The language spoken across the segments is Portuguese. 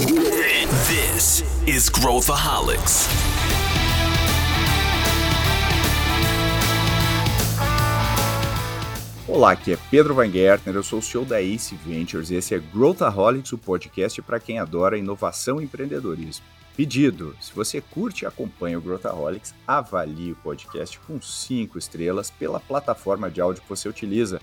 This is Growthaholics. Olá, aqui é Pedro Van Gertner, eu sou o CEO da Ace Ventures e esse é Growthaholics, o podcast para quem adora inovação e empreendedorismo. Pedido: se você curte e acompanha o Growthaholics, avalie o podcast com 5 estrelas pela plataforma de áudio que você utiliza.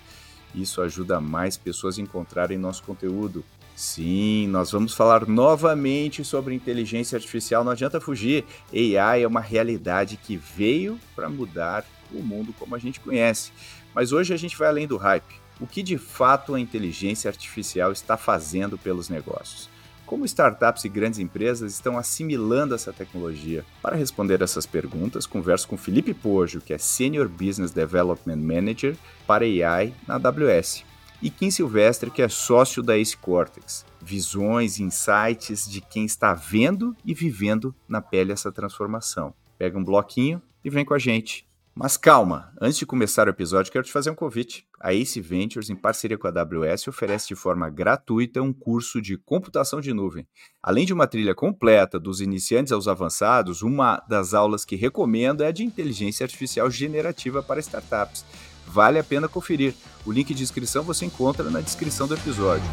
Isso ajuda mais pessoas a encontrarem nosso conteúdo. Sim, nós vamos falar novamente sobre inteligência artificial, não adianta fugir. AI é uma realidade que veio para mudar o mundo como a gente conhece. Mas hoje a gente vai além do hype. O que de fato a inteligência artificial está fazendo pelos negócios? Como startups e grandes empresas estão assimilando essa tecnologia? Para responder essas perguntas, converso com Felipe Pojo, que é Senior Business Development Manager para AI na AWS, e Kim Silvestre, que é sócio da Ace Cortex. Visões, insights de quem está vendo e vivendo na pele essa transformação. Pega um bloquinho e vem com a gente. Mas calma, antes de começar o episódio, quero te fazer um convite. A Ace Ventures, em parceria com a AWS, oferece de forma gratuita um curso de computação de nuvem. Além de uma trilha completa dos iniciantes aos avançados, uma das aulas que recomendo é a de inteligência artificial generativa para startups. Vale a pena conferir. O link de inscrição você encontra na descrição do episódio.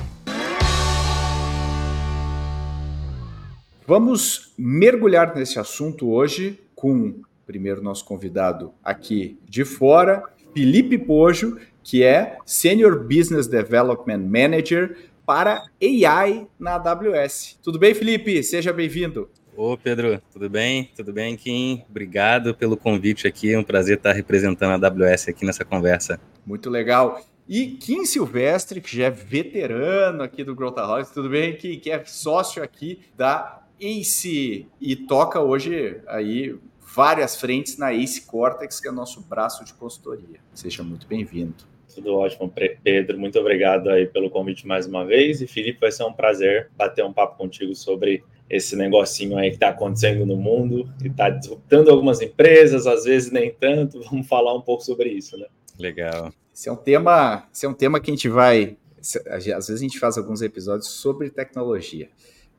Vamos mergulhar nesse assunto hoje com primeiro nosso convidado aqui de fora, Felipe Pojo, que é Senior Business Development Manager para AI na AWS. Tudo bem, Felipe? Seja bem-vindo. Ô, Pedro, tudo bem? Tudo bem, Kim? Obrigado pelo convite aqui. É um prazer estar representando a AWS aqui nessa conversa. Muito legal. E Kim Silvestre, que já é veterano aqui do Growthaholics, tudo bem? Que, que é sócio aqui da ACE e toca hoje aí várias frentes na Ace Cortex, que é nosso braço de consultoria. Seja muito bem-vindo. Tudo ótimo, Pedro. Muito obrigado aí pelo convite mais uma vez. E Felipe, vai ser um prazer bater um papo contigo sobre esse negocinho aí que está acontecendo no mundo e está disruptando algumas empresas, às vezes nem tanto. Vamos falar um pouco sobre isso, né? Legal. Esse é um tema, esse é um tema que a gente vai. Às vezes a gente faz alguns episódios sobre tecnologia.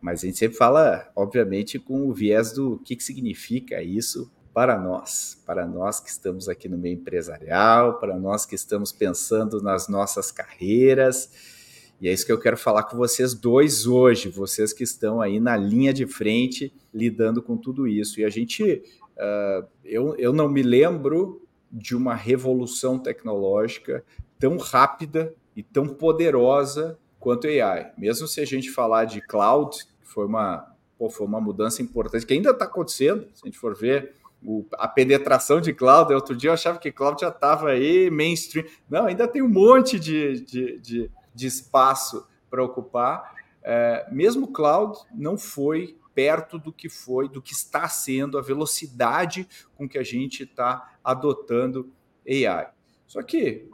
Mas a gente sempre fala, obviamente, com o viés do que, que significa isso para nós, para nós que estamos aqui no meio empresarial, para nós que estamos pensando nas nossas carreiras. E é isso que eu quero falar com vocês dois hoje, vocês que estão aí na linha de frente lidando com tudo isso. E a gente, uh, eu, eu não me lembro de uma revolução tecnológica tão rápida e tão poderosa quanto AI. Mesmo se a gente falar de cloud, foi uma, pô, foi uma mudança importante que ainda está acontecendo, se a gente for ver o, a penetração de cloud. Outro dia eu achava que cloud já estava aí mainstream. Não, ainda tem um monte de, de, de, de espaço para ocupar. É, mesmo cloud não foi perto do que foi, do que está sendo, a velocidade com que a gente está adotando AI. Só que,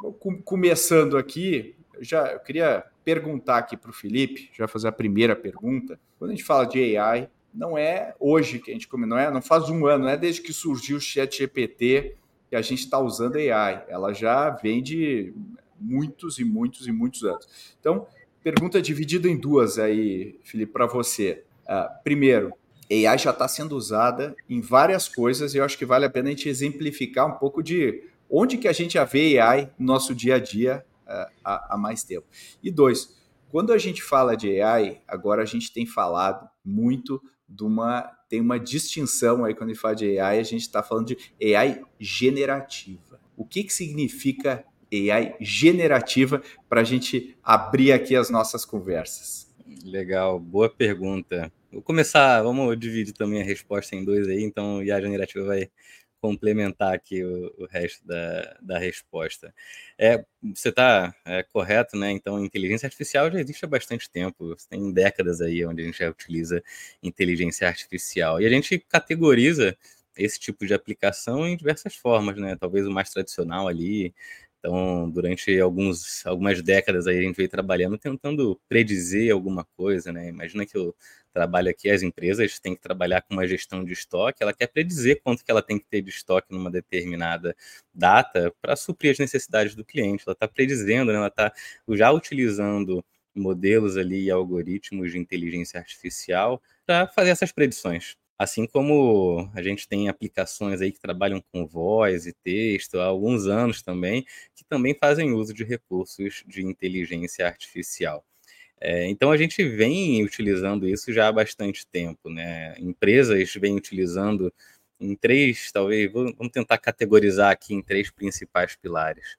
começando aqui, já eu queria perguntar aqui para o Felipe, já fazer a primeira pergunta. Quando a gente fala de AI, não é hoje que a gente come, não é, não faz um ano, não é desde que surgiu o Chat GPT que a gente está usando AI. Ela já vem de muitos e muitos e muitos anos. Então, pergunta dividida em duas aí, Felipe, para você. Uh, primeiro, AI já está sendo usada em várias coisas e eu acho que vale a pena a gente exemplificar um pouco de onde que a gente já vê AI no nosso dia a dia há, há mais tempo. E dois, quando a gente fala de AI, agora a gente tem falado muito de uma. Tem uma distinção aí quando a gente fala de AI, a gente está falando de AI generativa. O que, que significa AI generativa para a gente abrir aqui as nossas conversas? Legal, boa pergunta. Vou começar, vamos dividir também a resposta em dois aí, então a generativa vai complementar aqui o, o resto da, da resposta. É, você está é, correto, né? Então, inteligência artificial já existe há bastante tempo, tem décadas aí onde a gente já utiliza inteligência artificial. E a gente categoriza esse tipo de aplicação em diversas formas, né? Talvez o mais tradicional ali. Então, durante alguns, algumas décadas aí a gente veio trabalhando tentando predizer alguma coisa, né? Imagina que eu trabalho aqui, as empresas têm que trabalhar com uma gestão de estoque, ela quer predizer quanto que ela tem que ter de estoque numa determinada data para suprir as necessidades do cliente. Ela está predizendo, né? ela está já utilizando modelos ali e algoritmos de inteligência artificial para fazer essas predições. Assim como a gente tem aplicações aí que trabalham com voz e texto há alguns anos também, que também fazem uso de recursos de inteligência artificial. É, então a gente vem utilizando isso já há bastante tempo, né? Empresas vêm utilizando em três, talvez, vamos tentar categorizar aqui em três principais pilares.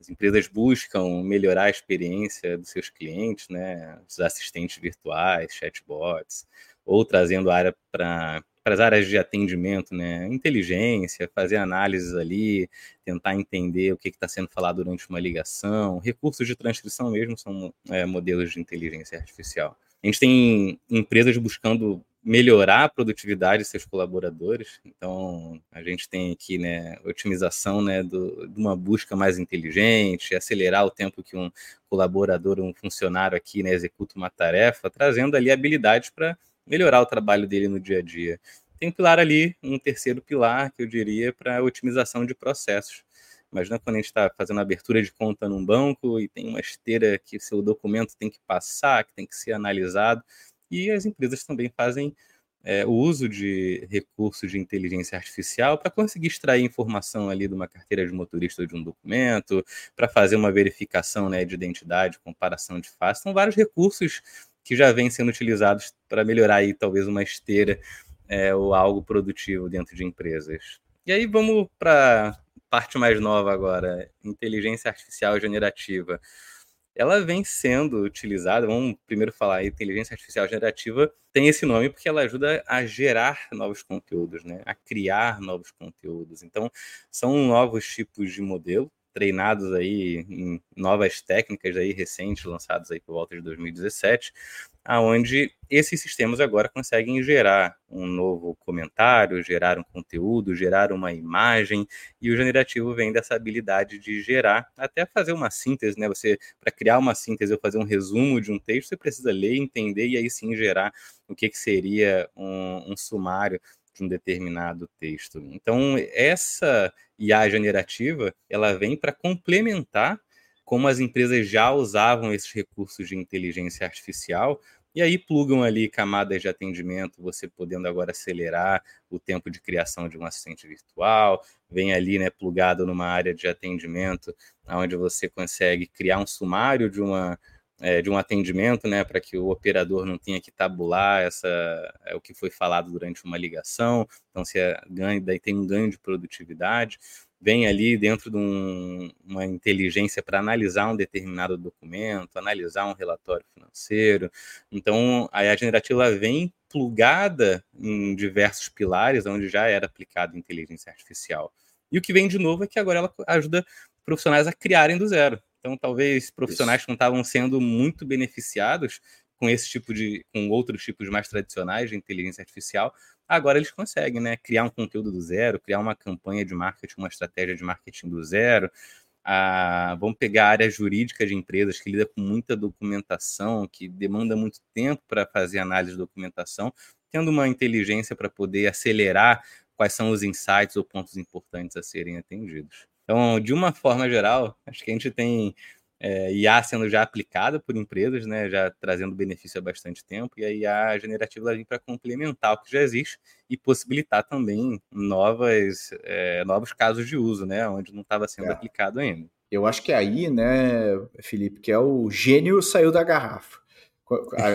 As empresas buscam melhorar a experiência dos seus clientes, né? Os assistentes virtuais, chatbots, ou trazendo área para para as áreas de atendimento, né? Inteligência, fazer análises ali, tentar entender o que está sendo falado durante uma ligação. Recursos de transcrição mesmo são é, modelos de inteligência artificial. A gente tem empresas buscando melhorar a produtividade de seus colaboradores. Então, a gente tem aqui, né, otimização, né, do, de uma busca mais inteligente, acelerar o tempo que um colaborador, um funcionário aqui, né, executa uma tarefa, trazendo ali habilidades para melhorar o trabalho dele no dia a dia. Tem um pilar ali, um terceiro pilar, que eu diria, para otimização de processos. Imagina quando a gente está fazendo abertura de conta num banco e tem uma esteira que seu documento tem que passar, que tem que ser analisado, e as empresas também fazem é, o uso de recursos de inteligência artificial para conseguir extrair informação ali de uma carteira de motorista ou de um documento, para fazer uma verificação né, de identidade, comparação de face. São vários recursos que já vêm sendo utilizados para melhorar aí talvez uma esteira é, ou algo produtivo dentro de empresas. E aí vamos para parte mais nova agora, inteligência artificial generativa. Ela vem sendo utilizada, vamos primeiro falar, inteligência artificial generativa tem esse nome porque ela ajuda a gerar novos conteúdos, né? a criar novos conteúdos. Então, são novos tipos de modelo, treinados aí em novas técnicas aí recentes, lançadas aí por volta de 2017, aonde esses sistemas agora conseguem gerar um novo comentário, gerar um conteúdo, gerar uma imagem, e o generativo vem dessa habilidade de gerar, até fazer uma síntese, né? Você, para criar uma síntese ou fazer um resumo de um texto, você precisa ler, entender e aí sim gerar o que, que seria um, um sumário de um determinado texto. Então, essa IA generativa, ela vem para complementar como as empresas já usavam esses recursos de inteligência artificial e aí plugam ali camadas de atendimento, você podendo agora acelerar o tempo de criação de um assistente virtual, vem ali, né, plugado numa área de atendimento, onde você consegue criar um sumário de uma é, de um atendimento, né, para que o operador não tenha que tabular essa, é, o que foi falado durante uma ligação. Então, se é ganho, daí tem um ganho de produtividade. Vem ali dentro de um, uma inteligência para analisar um determinado documento, analisar um relatório financeiro. Então, a generativa vem plugada em diversos pilares, onde já era aplicada inteligência artificial. E o que vem de novo é que agora ela ajuda profissionais a criarem do zero. Então, talvez profissionais Isso. que não estavam sendo muito beneficiados com esse tipo de, com outros tipos mais tradicionais de inteligência artificial, agora eles conseguem, né, criar um conteúdo do zero, criar uma campanha de marketing, uma estratégia de marketing do zero. Ah, vamos pegar a área jurídica de empresas que lida com muita documentação, que demanda muito tempo para fazer análise de documentação, tendo uma inteligência para poder acelerar quais são os insights ou pontos importantes a serem atendidos. Então, de uma forma geral, acho que a gente tem é, IA sendo já aplicada por empresas, né, já trazendo benefício há bastante tempo, e a IA generativa vem para complementar o que já existe e possibilitar também novas, é, novos casos de uso, né, onde não estava sendo é. aplicado ainda. Eu acho que aí, né, Felipe, que é o gênio saiu da garrafa.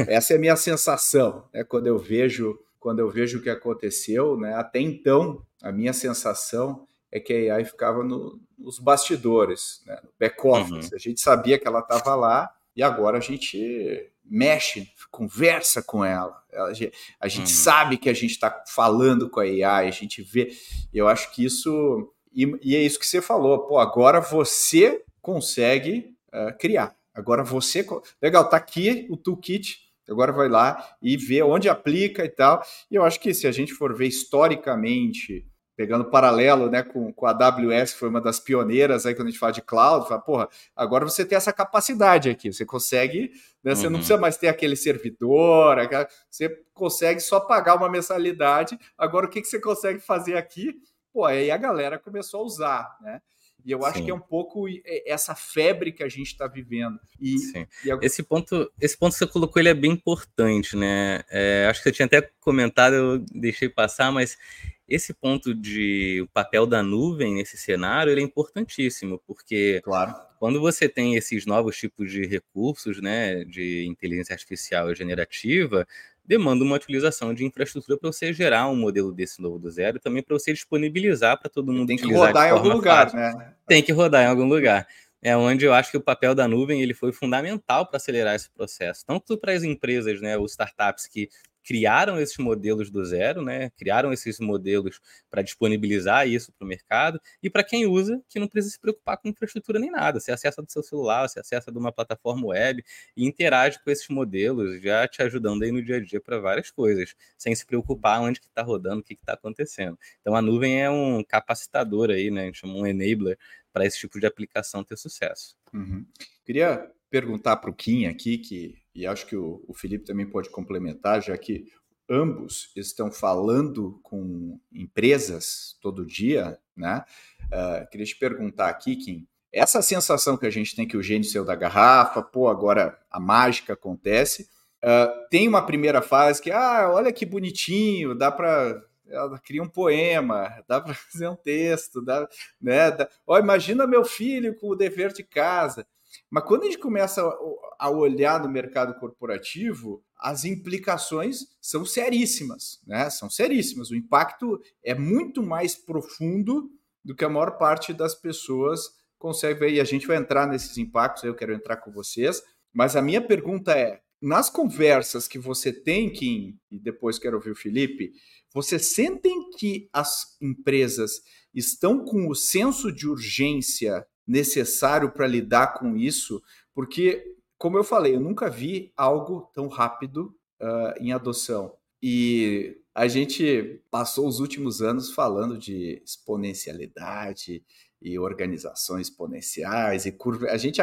Essa é a minha sensação, né, quando eu vejo quando eu vejo o que aconteceu, né, até então a minha sensação é que a AI ficava no, nos bastidores, né, no back-office. Uhum. A gente sabia que ela estava lá e agora a gente mexe, conversa com ela. A gente, a gente uhum. sabe que a gente está falando com a AI, a gente vê. Eu acho que isso. E, e, é isso que você falou. Pô, agora você consegue uh, criar. Agora você. Legal, tá aqui o toolkit. Agora vai lá e vê onde aplica e tal. E eu acho que se a gente for ver historicamente pegando paralelo né, com, com a AWS, que foi uma das pioneiras aí quando a gente fala de cloud, fala, porra, agora você tem essa capacidade aqui, você consegue, né, você não uhum. precisa mais ter aquele servidor, você consegue só pagar uma mensalidade, agora o que, que você consegue fazer aqui? Pô, aí a galera começou a usar, né? E eu acho Sim. que é um pouco essa febre que a gente está vivendo. E, e a... esse ponto, esse ponto que você colocou, ele é bem importante, né? É, acho que você tinha até comentado, eu deixei passar, mas esse ponto de o papel da nuvem nesse cenário ele é importantíssimo, porque claro. quando você tem esses novos tipos de recursos, né, de inteligência artificial generativa, demanda uma utilização de infraestrutura para você gerar um modelo desse novo do zero e também para você disponibilizar para todo mundo Tem que rodar em algum lugar, né? Tem que rodar em algum lugar. É onde eu acho que o papel da nuvem ele foi fundamental para acelerar esse processo, tanto para as empresas, né, os startups que criaram esses modelos do zero, né? Criaram esses modelos para disponibilizar isso para o mercado e para quem usa, que não precisa se preocupar com infraestrutura nem nada. Você acessa do seu celular, você acessa de uma plataforma web e interage com esses modelos, já te ajudando aí no dia a dia para várias coisas, sem se preocupar onde que está rodando, o que está acontecendo. Então a nuvem é um capacitador aí, né? A gente chama um enabler para esse tipo de aplicação ter sucesso. Uhum. Queria perguntar para o Kim aqui, que, e acho que o, o Felipe também pode complementar, já que ambos estão falando com empresas todo dia, né? Uh, queria te perguntar aqui, Kim, essa sensação que a gente tem que o gênio saiu da garrafa, pô, agora a mágica acontece. Uh, tem uma primeira fase que, ah, olha que bonitinho, dá para ela cria um poema, dá para fazer um texto, dá, né? Dá, oh, imagina meu filho com o dever de casa. Mas quando a gente começa a olhar no mercado corporativo, as implicações são seríssimas, né? São seríssimas. O impacto é muito mais profundo do que a maior parte das pessoas consegue ver. E a gente vai entrar nesses impactos, eu quero entrar com vocês. Mas a minha pergunta é: nas conversas que você tem, Kim, e depois quero ouvir o Felipe, você sentem que as empresas estão com o senso de urgência necessário para lidar com isso, porque, como eu falei, eu nunca vi algo tão rápido uh, em adoção. E a gente passou os últimos anos falando de exponencialidade e organizações exponenciais e curva. A gente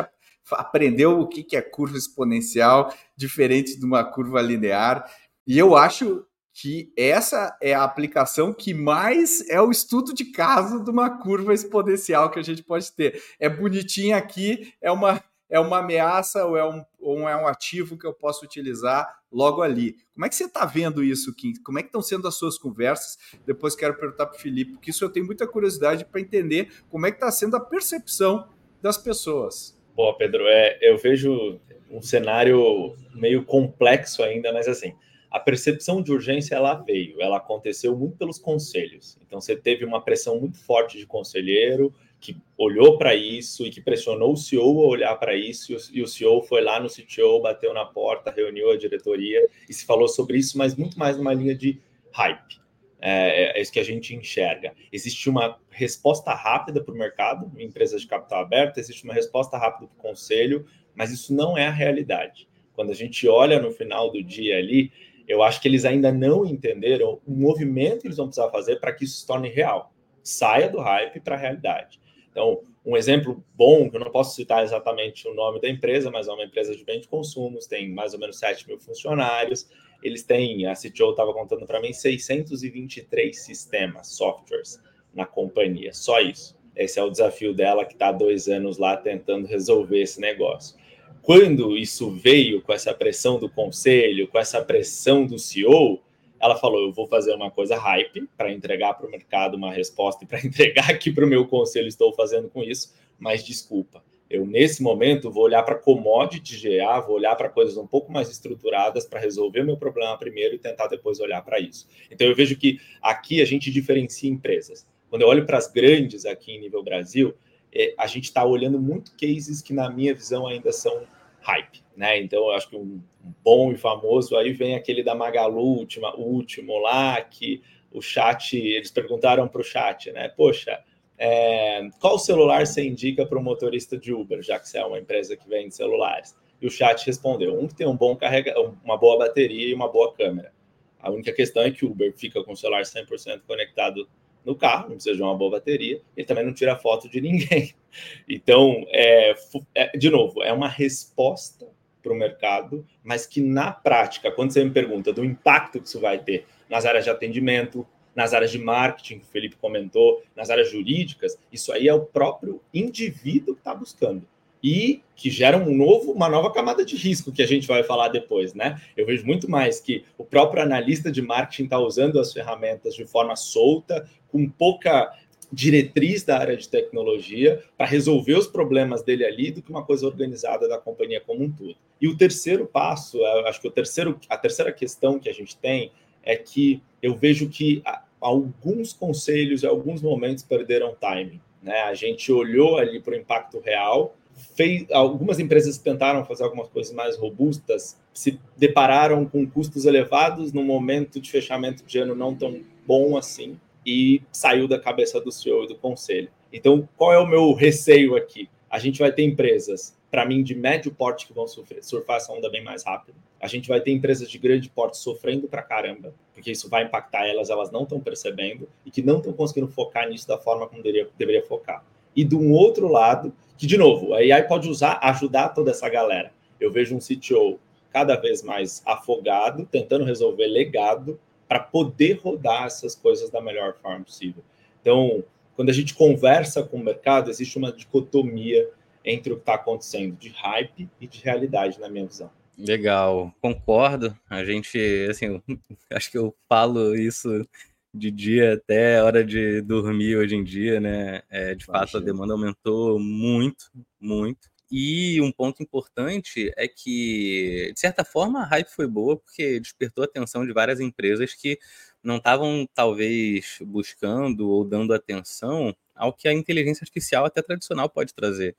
aprendeu o que é curva exponencial, diferente de uma curva linear. E eu acho que essa é a aplicação que mais é o estudo de caso de uma curva exponencial que a gente pode ter. É bonitinha aqui, é uma, é uma ameaça ou é um, ou é um ativo que eu posso utilizar logo ali. Como é que você está vendo isso, Kim? Como é que estão sendo as suas conversas? Depois quero perguntar para o Felipe, porque isso eu tenho muita curiosidade para entender como é que está sendo a percepção das pessoas. Pô, Pedro, é, eu vejo um cenário meio complexo ainda, mas assim, a percepção de urgência ela veio, ela aconteceu muito pelos conselhos. Então você teve uma pressão muito forte de conselheiro que olhou para isso e que pressionou o CEO a olhar para isso e o CEO foi lá no CTO, bateu na porta, reuniu a diretoria e se falou sobre isso, mas muito mais numa linha de hype. É, é isso que a gente enxerga. Existe uma resposta rápida para o mercado, em empresas de capital aberto, existe uma resposta rápida para o conselho, mas isso não é a realidade. Quando a gente olha no final do dia ali, eu acho que eles ainda não entenderam o movimento que eles vão precisar fazer para que isso se torne real. Saia do hype para a realidade. Então, um exemplo bom, que eu não posso citar exatamente o nome da empresa, mas é uma empresa de bem de consumos, tem mais ou menos 7 mil funcionários. Eles têm, a CTO estava contando para mim, 623 sistemas, softwares na companhia, só isso. Esse é o desafio dela, que está há dois anos lá tentando resolver esse negócio quando isso veio com essa pressão do conselho, com essa pressão do CEO, ela falou: eu vou fazer uma coisa hype para entregar para o mercado uma resposta e para entregar aqui para o meu conselho, estou fazendo com isso, mas desculpa. Eu, nesse momento, vou olhar para commodity GA, vou olhar para coisas um pouco mais estruturadas para resolver meu problema primeiro e tentar depois olhar para isso. Então, eu vejo que aqui a gente diferencia empresas. Quando eu olho para as grandes aqui em nível Brasil, é, a gente está olhando muito cases que, na minha visão, ainda são hype, né? Então, eu acho que um, bom e famoso aí vem aquele da Magalu, última, último lá, que o chat, eles perguntaram para o chat, né? Poxa, é, qual celular você indica para o motorista de Uber, já que você é uma empresa que vende celulares? E o chat respondeu: um que tem um bom carrega, uma boa bateria e uma boa câmera. A única questão é que o Uber fica com o celular 100% conectado no carro, não precisa de uma boa bateria, ele também não tira foto de ninguém. Então, é, é de novo, é uma resposta para o mercado, mas que na prática, quando você me pergunta do impacto que isso vai ter nas áreas de atendimento, nas áreas de marketing, que o Felipe comentou, nas áreas jurídicas, isso aí é o próprio indivíduo que está buscando. E que gera um novo, uma nova camada de risco que a gente vai falar depois, né? Eu vejo muito mais que o próprio analista de marketing está usando as ferramentas de forma solta, com pouca diretriz da área de tecnologia para resolver os problemas dele ali do que uma coisa organizada da companhia como um todo. E o terceiro passo, acho que o terceiro, a terceira questão que a gente tem é que eu vejo que alguns conselhos, em alguns momentos, perderam timing. Né? A gente olhou ali para o impacto real, fez, algumas empresas tentaram fazer algumas coisas mais robustas, se depararam com custos elevados no momento de fechamento de ano não tão bom assim, e saiu da cabeça do CEO e do conselho. Então, qual é o meu receio aqui? A gente vai ter empresas, para mim, de médio porte que vão sofrer, surfar essa onda bem mais rápido. A gente vai ter empresas de grande porte sofrendo para caramba, porque isso vai impactar elas, elas não estão percebendo e que não estão conseguindo focar nisso da forma como deveria, deveria focar. E de um outro lado, que de novo, a AI pode usar, ajudar toda essa galera. Eu vejo um CTO cada vez mais afogado, tentando resolver legado, para poder rodar essas coisas da melhor forma possível. Então, quando a gente conversa com o mercado, existe uma dicotomia entre o que está acontecendo de hype e de realidade, na minha visão. Legal, concordo. A gente, assim, acho que eu falo isso de dia até hora de dormir hoje em dia, né? É, de fato, a demanda aumentou muito, muito. E um ponto importante é que, de certa forma, a hype foi boa porque despertou a atenção de várias empresas que não estavam, talvez, buscando ou dando atenção ao que a inteligência artificial, até tradicional, pode trazer.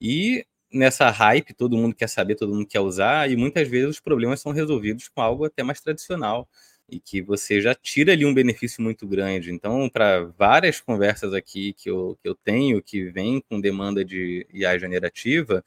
E nessa hype, todo mundo quer saber, todo mundo quer usar, e muitas vezes os problemas são resolvidos com algo até mais tradicional e que você já tira ali um benefício muito grande. Então, para várias conversas aqui que eu, que eu tenho, que vem com demanda de IA generativa,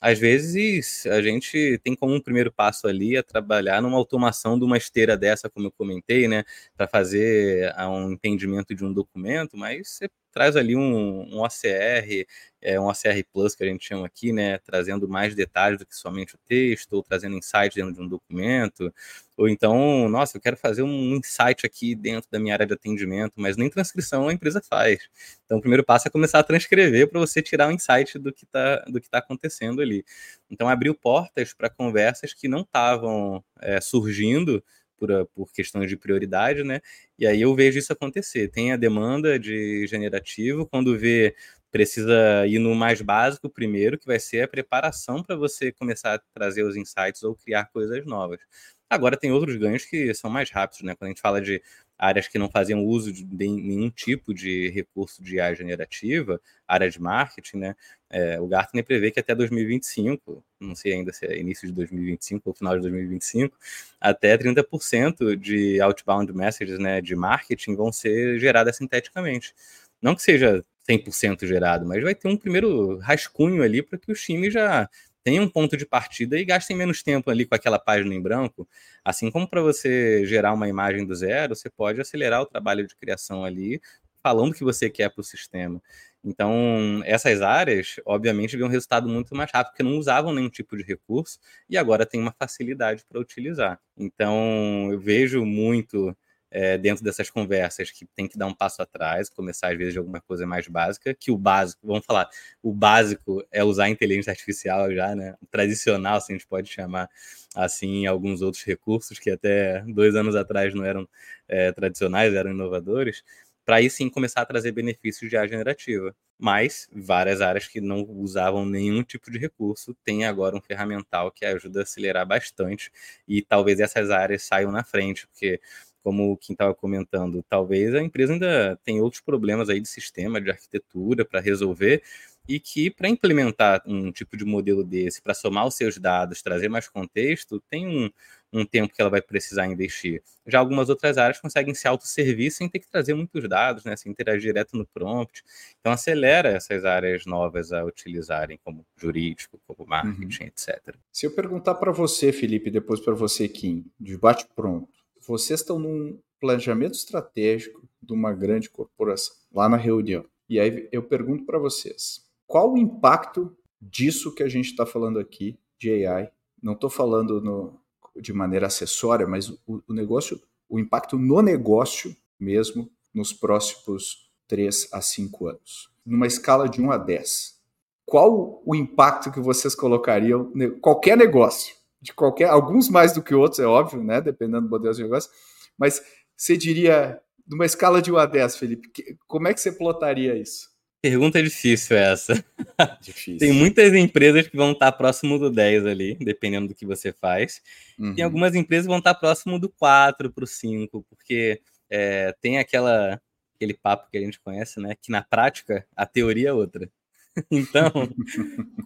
às vezes a gente tem como um primeiro passo ali a trabalhar numa automação de uma esteira dessa, como eu comentei, né, para fazer um entendimento de um documento, mas você traz ali um, um OCR, é, um OCR Plus que a gente chama aqui, né, trazendo mais detalhes do que somente o texto, ou trazendo insights dentro de um documento, ou então, nossa, eu quero fazer um insight aqui dentro da minha área de atendimento, mas nem transcrição a empresa faz. Então, o primeiro passo é começar a transcrever para você tirar o insight do que está do que está acontecendo ali. Então, abriu portas para conversas que não estavam é, surgindo por, por questões de prioridade, né? E aí eu vejo isso acontecer. Tem a demanda de generativo, quando vê precisa ir no mais básico primeiro, que vai ser a preparação para você começar a trazer os insights ou criar coisas novas. Agora tem outros ganhos que são mais rápidos, né? Quando a gente fala de áreas que não faziam uso de nenhum tipo de recurso de IA generativa, área de marketing, né? É, o Gartner prevê que até 2025, não sei ainda se é início de 2025 ou final de 2025, até 30% de outbound messages, né, de marketing vão ser geradas sinteticamente. Não que seja 100% gerado, mas vai ter um primeiro rascunho ali para que os times já tenham um ponto de partida e gastem menos tempo ali com aquela página em branco. Assim como para você gerar uma imagem do zero, você pode acelerar o trabalho de criação ali, falando o que você quer para o sistema. Então, essas áreas, obviamente, viam um resultado muito mais rápido, porque não usavam nenhum tipo de recurso e agora tem uma facilidade para utilizar. Então, eu vejo muito é, dentro dessas conversas que tem que dar um passo atrás, começar às vezes de alguma coisa mais básica, que o básico, vamos falar, o básico é usar a inteligência artificial já, né? Tradicional, se a gente pode chamar assim, alguns outros recursos que até dois anos atrás não eram é, tradicionais, eram inovadores, para aí sim começar a trazer benefícios de área generativa. Mas várias áreas que não usavam nenhum tipo de recurso têm agora um ferramental que ajuda a acelerar bastante e talvez essas áreas saiam na frente, porque como quem estava comentando, talvez a empresa ainda tem outros problemas aí de sistema, de arquitetura para resolver, e que para implementar um tipo de modelo desse, para somar os seus dados, trazer mais contexto, tem um, um tempo que ela vai precisar investir. Já algumas outras áreas conseguem se autosservir sem ter que trazer muitos dados, né, sem interagir direto no prompt. Então acelera essas áreas novas a utilizarem, como jurídico, como marketing, uhum. etc. Se eu perguntar para você, Felipe, depois para você, Kim, de bate pronto, vocês estão num planejamento estratégico de uma grande corporação, lá na reunião. E aí eu pergunto para vocês, qual o impacto disso que a gente está falando aqui, de AI? Não estou falando no, de maneira acessória, mas o, o negócio, o impacto no negócio mesmo nos próximos 3 a 5 anos? Numa escala de 1 a 10, qual o impacto que vocês colocariam em qualquer negócio? De qualquer, alguns mais do que outros, é óbvio, né? Dependendo do modelo de negócio, mas você diria, numa escala de 1 a 10, Felipe, como é que você plotaria isso? Pergunta difícil essa. Difícil. Tem muitas empresas que vão estar próximo do 10 ali, dependendo do que você faz. Uhum. Tem algumas empresas que vão estar próximo do 4 para o 5, porque é, tem aquela, aquele papo que a gente conhece, né? Que na prática a teoria é outra. então,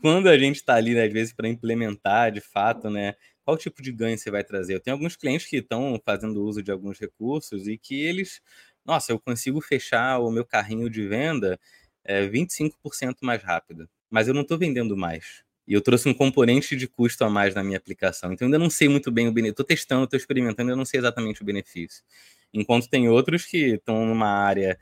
quando a gente está ali, né, às vezes, para implementar de fato, né? Qual tipo de ganho você vai trazer? Eu tenho alguns clientes que estão fazendo uso de alguns recursos e que eles, nossa, eu consigo fechar o meu carrinho de venda é, 25% mais rápido, mas eu não estou vendendo mais. E eu trouxe um componente de custo a mais na minha aplicação. Então, ainda não sei muito bem o benefício. Estou testando, estou experimentando, eu não sei exatamente o benefício. Enquanto tem outros que estão numa área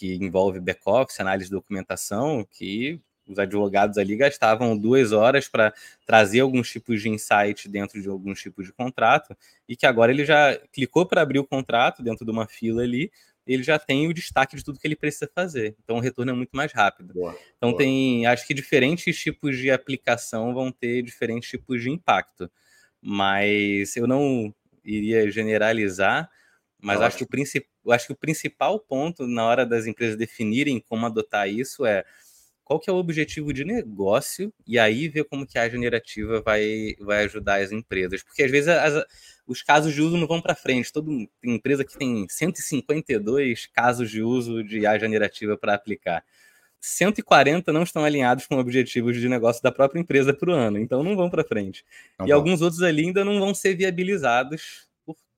que envolve back-office, análise de documentação, que os advogados ali gastavam duas horas para trazer alguns tipos de insight dentro de alguns tipos de contrato, e que agora ele já clicou para abrir o contrato dentro de uma fila ali, ele já tem o destaque de tudo que ele precisa fazer. Então o retorno é muito mais rápido. Boa, então boa. tem, acho que diferentes tipos de aplicação vão ter diferentes tipos de impacto. Mas eu não iria generalizar, mas acho que, o acho que o principal ponto na hora das empresas definirem como adotar isso é qual que é o objetivo de negócio e aí ver como que a generativa vai, vai ajudar as empresas. Porque às vezes as, os casos de uso não vão para frente. Todo, tem empresa que tem 152 casos de uso de IA generativa para aplicar. 140 não estão alinhados com objetivos de negócio da própria empresa para o ano, então não vão para frente. Não e alguns outros ali ainda não vão ser viabilizados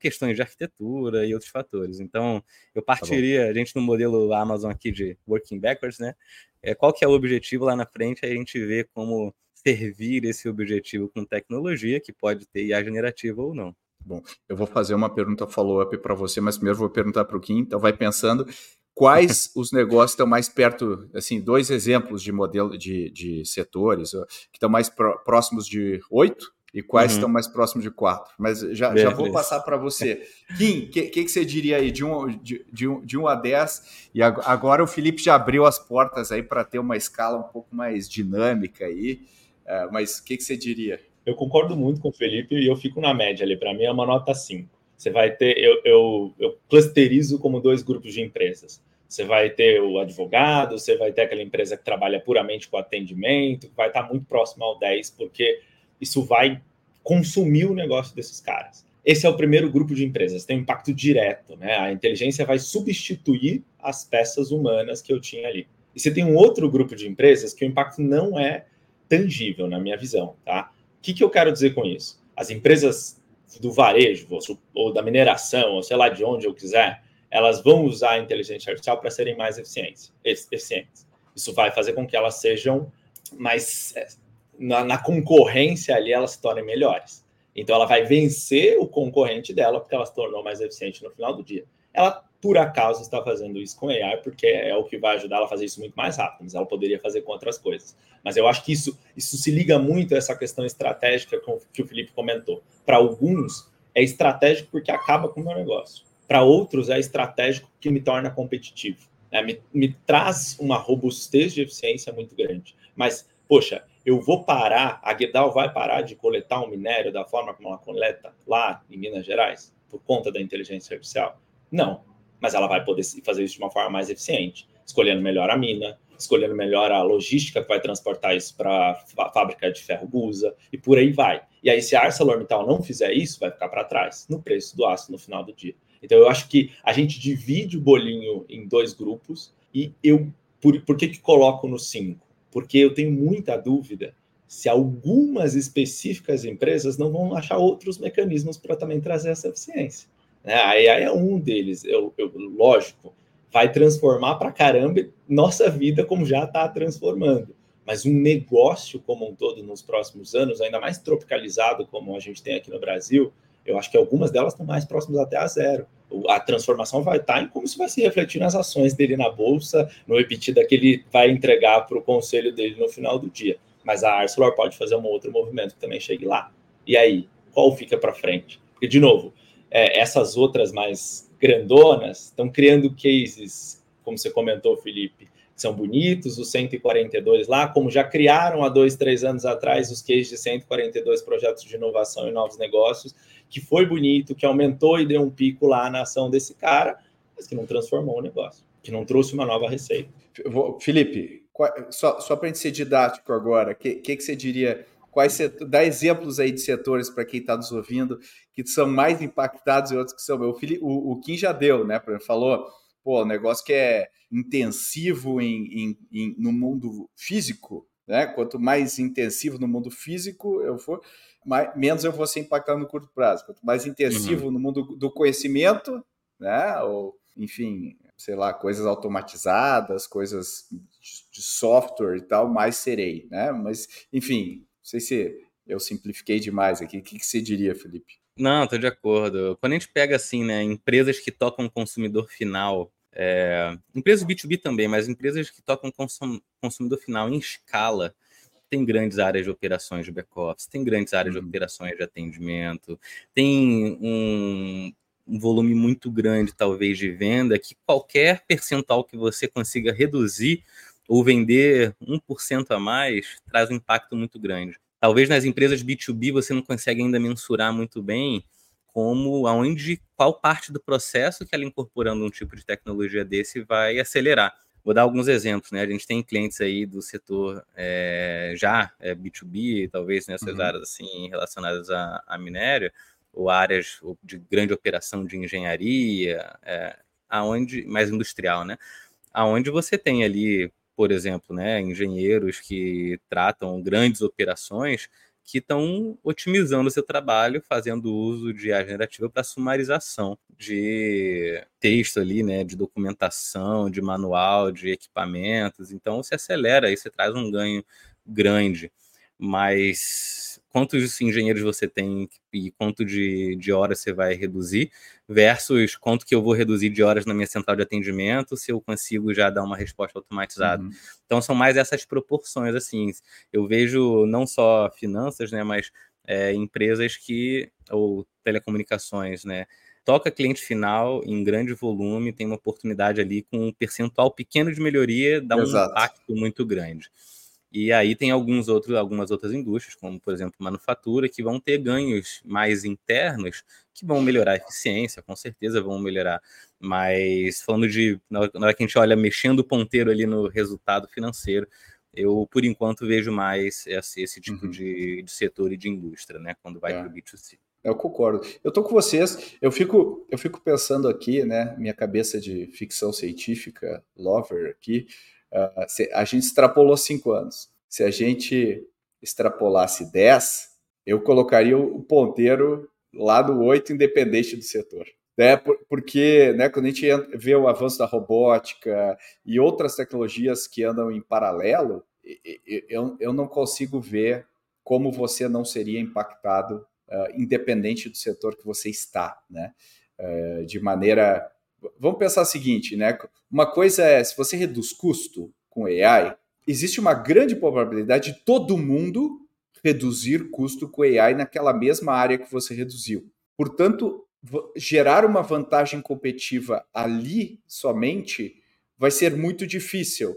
questões de arquitetura e outros fatores. Então, eu tá partiria, tá a gente no modelo Amazon aqui de working backwards, né? É, qual que é o objetivo lá na frente, aí a gente vê como servir esse objetivo com tecnologia, que pode ter IA generativa ou não. Bom, eu vou fazer uma pergunta follow-up para você, mas primeiro vou perguntar para o Kim, então vai pensando quais os negócios estão mais perto, assim, dois exemplos de modelo de, de setores que estão mais próximos de oito e quais uhum. estão mais próximos de quatro. Mas já, já vou passar para você. Kim, o que, que, que, você diria aí de um, de, de, um, de um a 10? E agora o Felipe já abriu as portas aí para ter uma escala um pouco mais dinâmica aí. Uh, mas o que, que você diria? eu concordo muito com o Felipe e eu fico na média ali. Para mim é uma nota 5. Você vai ter, eu, eu, eu clusterizo como dois grupos de empresas. Você vai ter o advogado, você vai ter aquela empresa que trabalha puramente com atendimento, vai estar muito próximo ao 10, porque isso vai consumir o negócio desses caras. Esse é o primeiro grupo de empresas, tem um impacto direto, né? A inteligência vai substituir as peças humanas que eu tinha ali. E você tem um outro grupo de empresas que o impacto não é tangível, na minha visão, tá? que, que eu quero dizer com isso? As empresas do varejo, ou da mineração, ou sei lá de onde eu quiser, elas vão usar a inteligência artificial para serem mais eficientes, eficientes. Isso vai fazer com que elas sejam mais. Na, na, concorrência ali, elas se tornem melhores. Então, ela vai vencer o concorrente dela, porque ela se tornou mais eficiente no final do dia. Ela por acaso está fazendo isso com AI, porque é o que vai ajudar ela a fazer isso muito mais rápido, mas ela poderia fazer com outras coisas. Mas eu acho que isso, isso se liga muito a essa questão estratégica que o Felipe comentou. Para alguns, é estratégico porque acaba com o meu negócio. Para outros, é estratégico que me torna competitivo. Né? Me, me traz uma robustez de eficiência muito grande. Mas, poxa, eu vou parar, a Guedal vai parar de coletar um minério da forma como ela coleta lá em Minas Gerais, por conta da inteligência artificial? Não, mas ela vai poder fazer isso de uma forma mais eficiente, escolhendo melhor a mina, escolhendo melhor a logística que vai transportar isso para a fábrica de ferro Busa e por aí vai. E aí, se a ArcelorMittal não fizer isso, vai ficar para trás no preço do aço no final do dia. Então, eu acho que a gente divide o bolinho em dois grupos e eu, por, por que, que coloco no 5? Porque eu tenho muita dúvida se algumas específicas empresas não vão achar outros mecanismos para também trazer essa eficiência. Né? A AI é um deles, eu, eu lógico, vai transformar para caramba nossa vida como já está transformando. Mas um negócio como um todo nos próximos anos, ainda mais tropicalizado como a gente tem aqui no Brasil, eu acho que algumas delas estão mais próximas até a zero. A transformação vai estar em como isso vai se refletir nas ações dele na bolsa, no EBITDA que ele vai entregar para o conselho dele no final do dia. Mas a Arcelor pode fazer um outro movimento que também chegue lá. E aí, qual fica para frente? Porque, de novo, é, essas outras mais grandonas estão criando cases, como você comentou, Felipe, que são bonitos, os 142 lá, como já criaram há dois, três anos atrás os cases de 142 projetos de inovação e novos negócios, que foi bonito, que aumentou e deu um pico lá na ação desse cara, mas que não transformou o negócio, que não trouxe uma nova receita. Felipe, só, só para a gente ser didático agora, o que, que, que você diria quais setor, dá exemplos aí de setores para quem está nos ouvindo que são mais impactados e outros que são. O, o, o Kim já deu, né? Falou, pô, negócio que é intensivo em, em, em, no mundo físico, né? Quanto mais intensivo no mundo físico eu for, mais, menos eu vou ser impactado no curto prazo. Quanto mais intensivo uhum. no mundo do conhecimento, né? Ou, enfim, sei lá, coisas automatizadas, coisas de software e tal, mais serei, né? Mas, enfim, não sei se eu simplifiquei demais aqui. O que, que você diria, Felipe? Não, estou de acordo. Quando a gente pega assim, né, empresas que tocam consumidor final, é, empresas B2B também, mas empresas que tocam consum, consumidor final em escala, tem grandes áreas de operações de back-office, tem grandes áreas uhum. de operações de atendimento, tem um, um volume muito grande, talvez, de venda, que qualquer percentual que você consiga reduzir ou vender 1% a mais traz um impacto muito grande. Talvez nas empresas B2B você não consegue ainda mensurar muito bem como aonde qual parte do processo que ela incorporando um tipo de tecnologia desse vai acelerar. Vou dar alguns exemplos, né? A gente tem clientes aí do setor é, já é, B2B, talvez nessas uhum. áreas assim relacionadas a, a minério, ou áreas de grande operação de engenharia, é, aonde mais industrial, né? Aonde você tem ali, por exemplo, né, engenheiros que tratam grandes operações que estão otimizando o seu trabalho, fazendo uso de IA generativa para sumarização de texto ali, né, de documentação, de manual, de equipamentos. Então, se acelera e você traz um ganho grande. Mas quantos engenheiros você tem e quanto de, de horas você vai reduzir, versus quanto que eu vou reduzir de horas na minha central de atendimento se eu consigo já dar uma resposta automatizada. Uhum. Então são mais essas proporções, assim. Eu vejo não só finanças, né, mas é, empresas que, ou telecomunicações, né, toca cliente final em grande volume, tem uma oportunidade ali com um percentual pequeno de melhoria, dá um Exato. impacto muito grande. E aí tem alguns outros, algumas outras indústrias, como por exemplo manufatura, que vão ter ganhos mais internos, que vão melhorar a eficiência, com certeza vão melhorar. Mas falando de na hora que a gente olha mexendo o ponteiro ali no resultado financeiro, eu por enquanto vejo mais esse, esse tipo uhum. de, de, setor e de indústria, né? Quando vai é. para o B2C. Eu concordo. Eu tô com vocês. Eu fico, eu fico pensando aqui, né? Minha cabeça de ficção científica, lover aqui. Uh, a gente extrapolou cinco anos. Se a gente extrapolasse 10, eu colocaria o ponteiro lá do 8, independente do setor. Né? Porque né, quando a gente vê o avanço da robótica e outras tecnologias que andam em paralelo, eu, eu não consigo ver como você não seria impactado, uh, independente do setor que você está, né? Uh, de maneira vamos pensar o seguinte, né? Uma coisa é se você reduz custo com AI, existe uma grande probabilidade de todo mundo reduzir custo com AI naquela mesma área que você reduziu. Portanto, gerar uma vantagem competitiva ali somente vai ser muito difícil.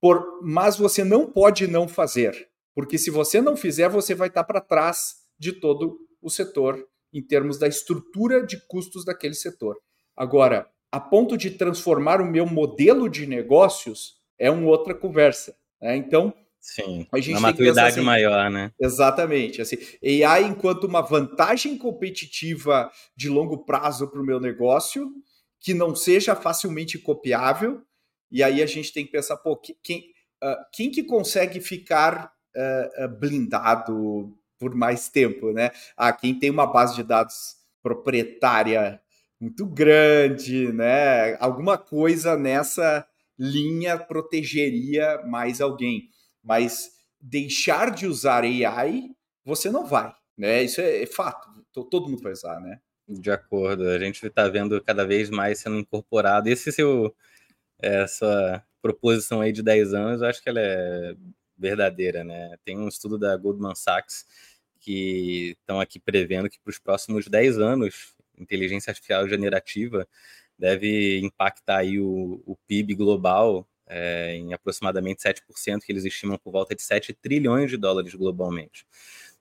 Por, mas você não pode não fazer, porque se você não fizer, você vai estar para trás de todo o setor em termos da estrutura de custos daquele setor. Agora, a ponto de transformar o meu modelo de negócios é uma outra conversa. Né? Então, Sim, a gente uma maturidade assim, maior, né? Exatamente. Assim, AI enquanto uma vantagem competitiva de longo prazo para o meu negócio, que não seja facilmente copiável, e aí a gente tem que pensar, pô, quem, uh, quem que consegue ficar uh, blindado por mais tempo, né? Ah, quem tem uma base de dados proprietária muito grande, né? Alguma coisa nessa linha protegeria mais alguém. Mas deixar de usar AI, você não vai, né? Isso é, é fato. Todo mundo vai usar, né? De acordo. A gente está vendo cada vez mais sendo incorporado. Esse seu essa proposição aí de 10 anos, eu acho que ela é verdadeira, né? Tem um estudo da Goldman Sachs que estão aqui prevendo que para os próximos 10 anos inteligência artificial generativa deve impactar aí o, o PIB global é, em aproximadamente 7%, que eles estimam por volta de 7 trilhões de dólares globalmente.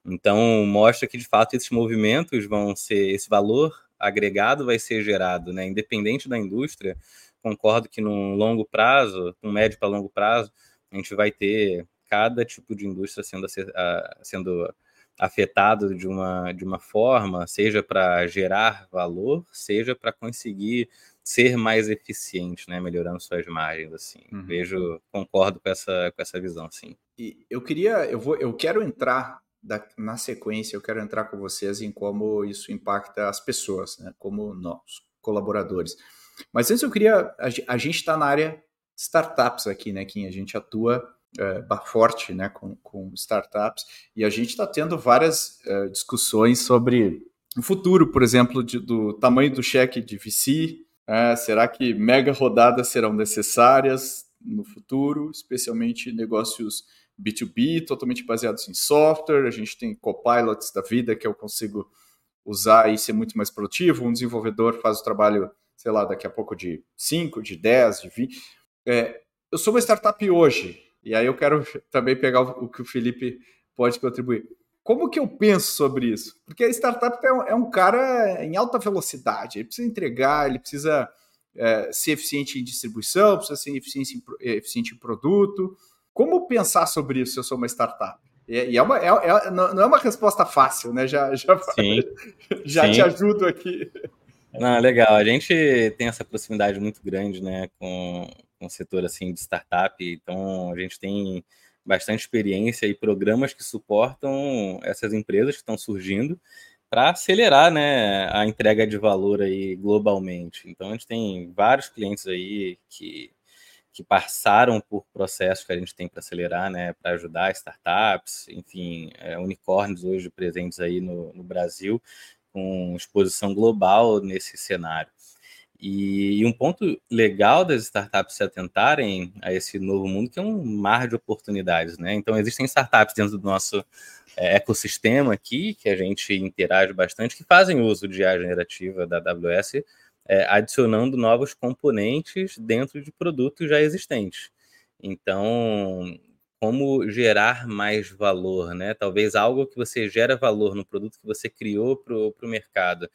Então, mostra que, de fato, esses movimentos vão ser, esse valor agregado vai ser gerado, né? independente da indústria. Concordo que, num longo prazo, um médio para longo prazo, a gente vai ter cada tipo de indústria sendo, sendo afetado de uma, de uma forma, seja para gerar valor, seja para conseguir ser mais eficiente, né, melhorando suas margens, assim. Uhum. Vejo, concordo com essa, com essa visão, sim. E eu queria, eu vou, eu quero entrar da, na sequência, eu quero entrar com vocês em como isso impacta as pessoas, né, como nós, colaboradores. Mas antes eu queria, a, a gente está na área startups aqui, né, Kim? A gente atua é, forte né, com, com startups e a gente está tendo várias é, discussões sobre o futuro, por exemplo, de, do tamanho do cheque de VC. É, será que mega rodadas serão necessárias no futuro, especialmente negócios B2B, totalmente baseados em software? A gente tem copilots da vida que eu consigo usar e ser muito mais produtivo. Um desenvolvedor faz o trabalho, sei lá, daqui a pouco de 5, de 10, de 20. É, eu sou uma startup hoje, e aí eu quero também pegar o que o Felipe pode contribuir. Como que eu penso sobre isso? Porque a startup é um, é um cara em alta velocidade, ele precisa entregar, ele precisa é, ser eficiente em distribuição, precisa ser eficiente em, eficiente em produto. Como pensar sobre isso se eu sou uma startup? E, e é uma, é, é, não é uma resposta fácil, né? Já, já, Sim. já Sim. te ajudo aqui. Não, legal. A gente tem essa proximidade muito grande, né, com, o setor assim de startup. Então, a gente tem bastante experiência e programas que suportam essas empresas que estão surgindo para acelerar, né, a entrega de valor aí globalmente. Então, a gente tem vários clientes aí que que passaram por processos que a gente tem para acelerar, né, para ajudar startups, enfim, é, unicórnios hoje presentes aí no, no Brasil, com exposição global nesse cenário. E, e, um ponto legal das startups se atentarem a esse novo mundo, que é um mar de oportunidades, né? Então, existem startups dentro do nosso é, ecossistema aqui, que a gente interage bastante, que fazem uso de IA generativa da AWS, é, adicionando novos componentes dentro de produtos já existentes. Então, como gerar mais valor, né? Talvez algo que você gera valor no produto que você criou para o mercado,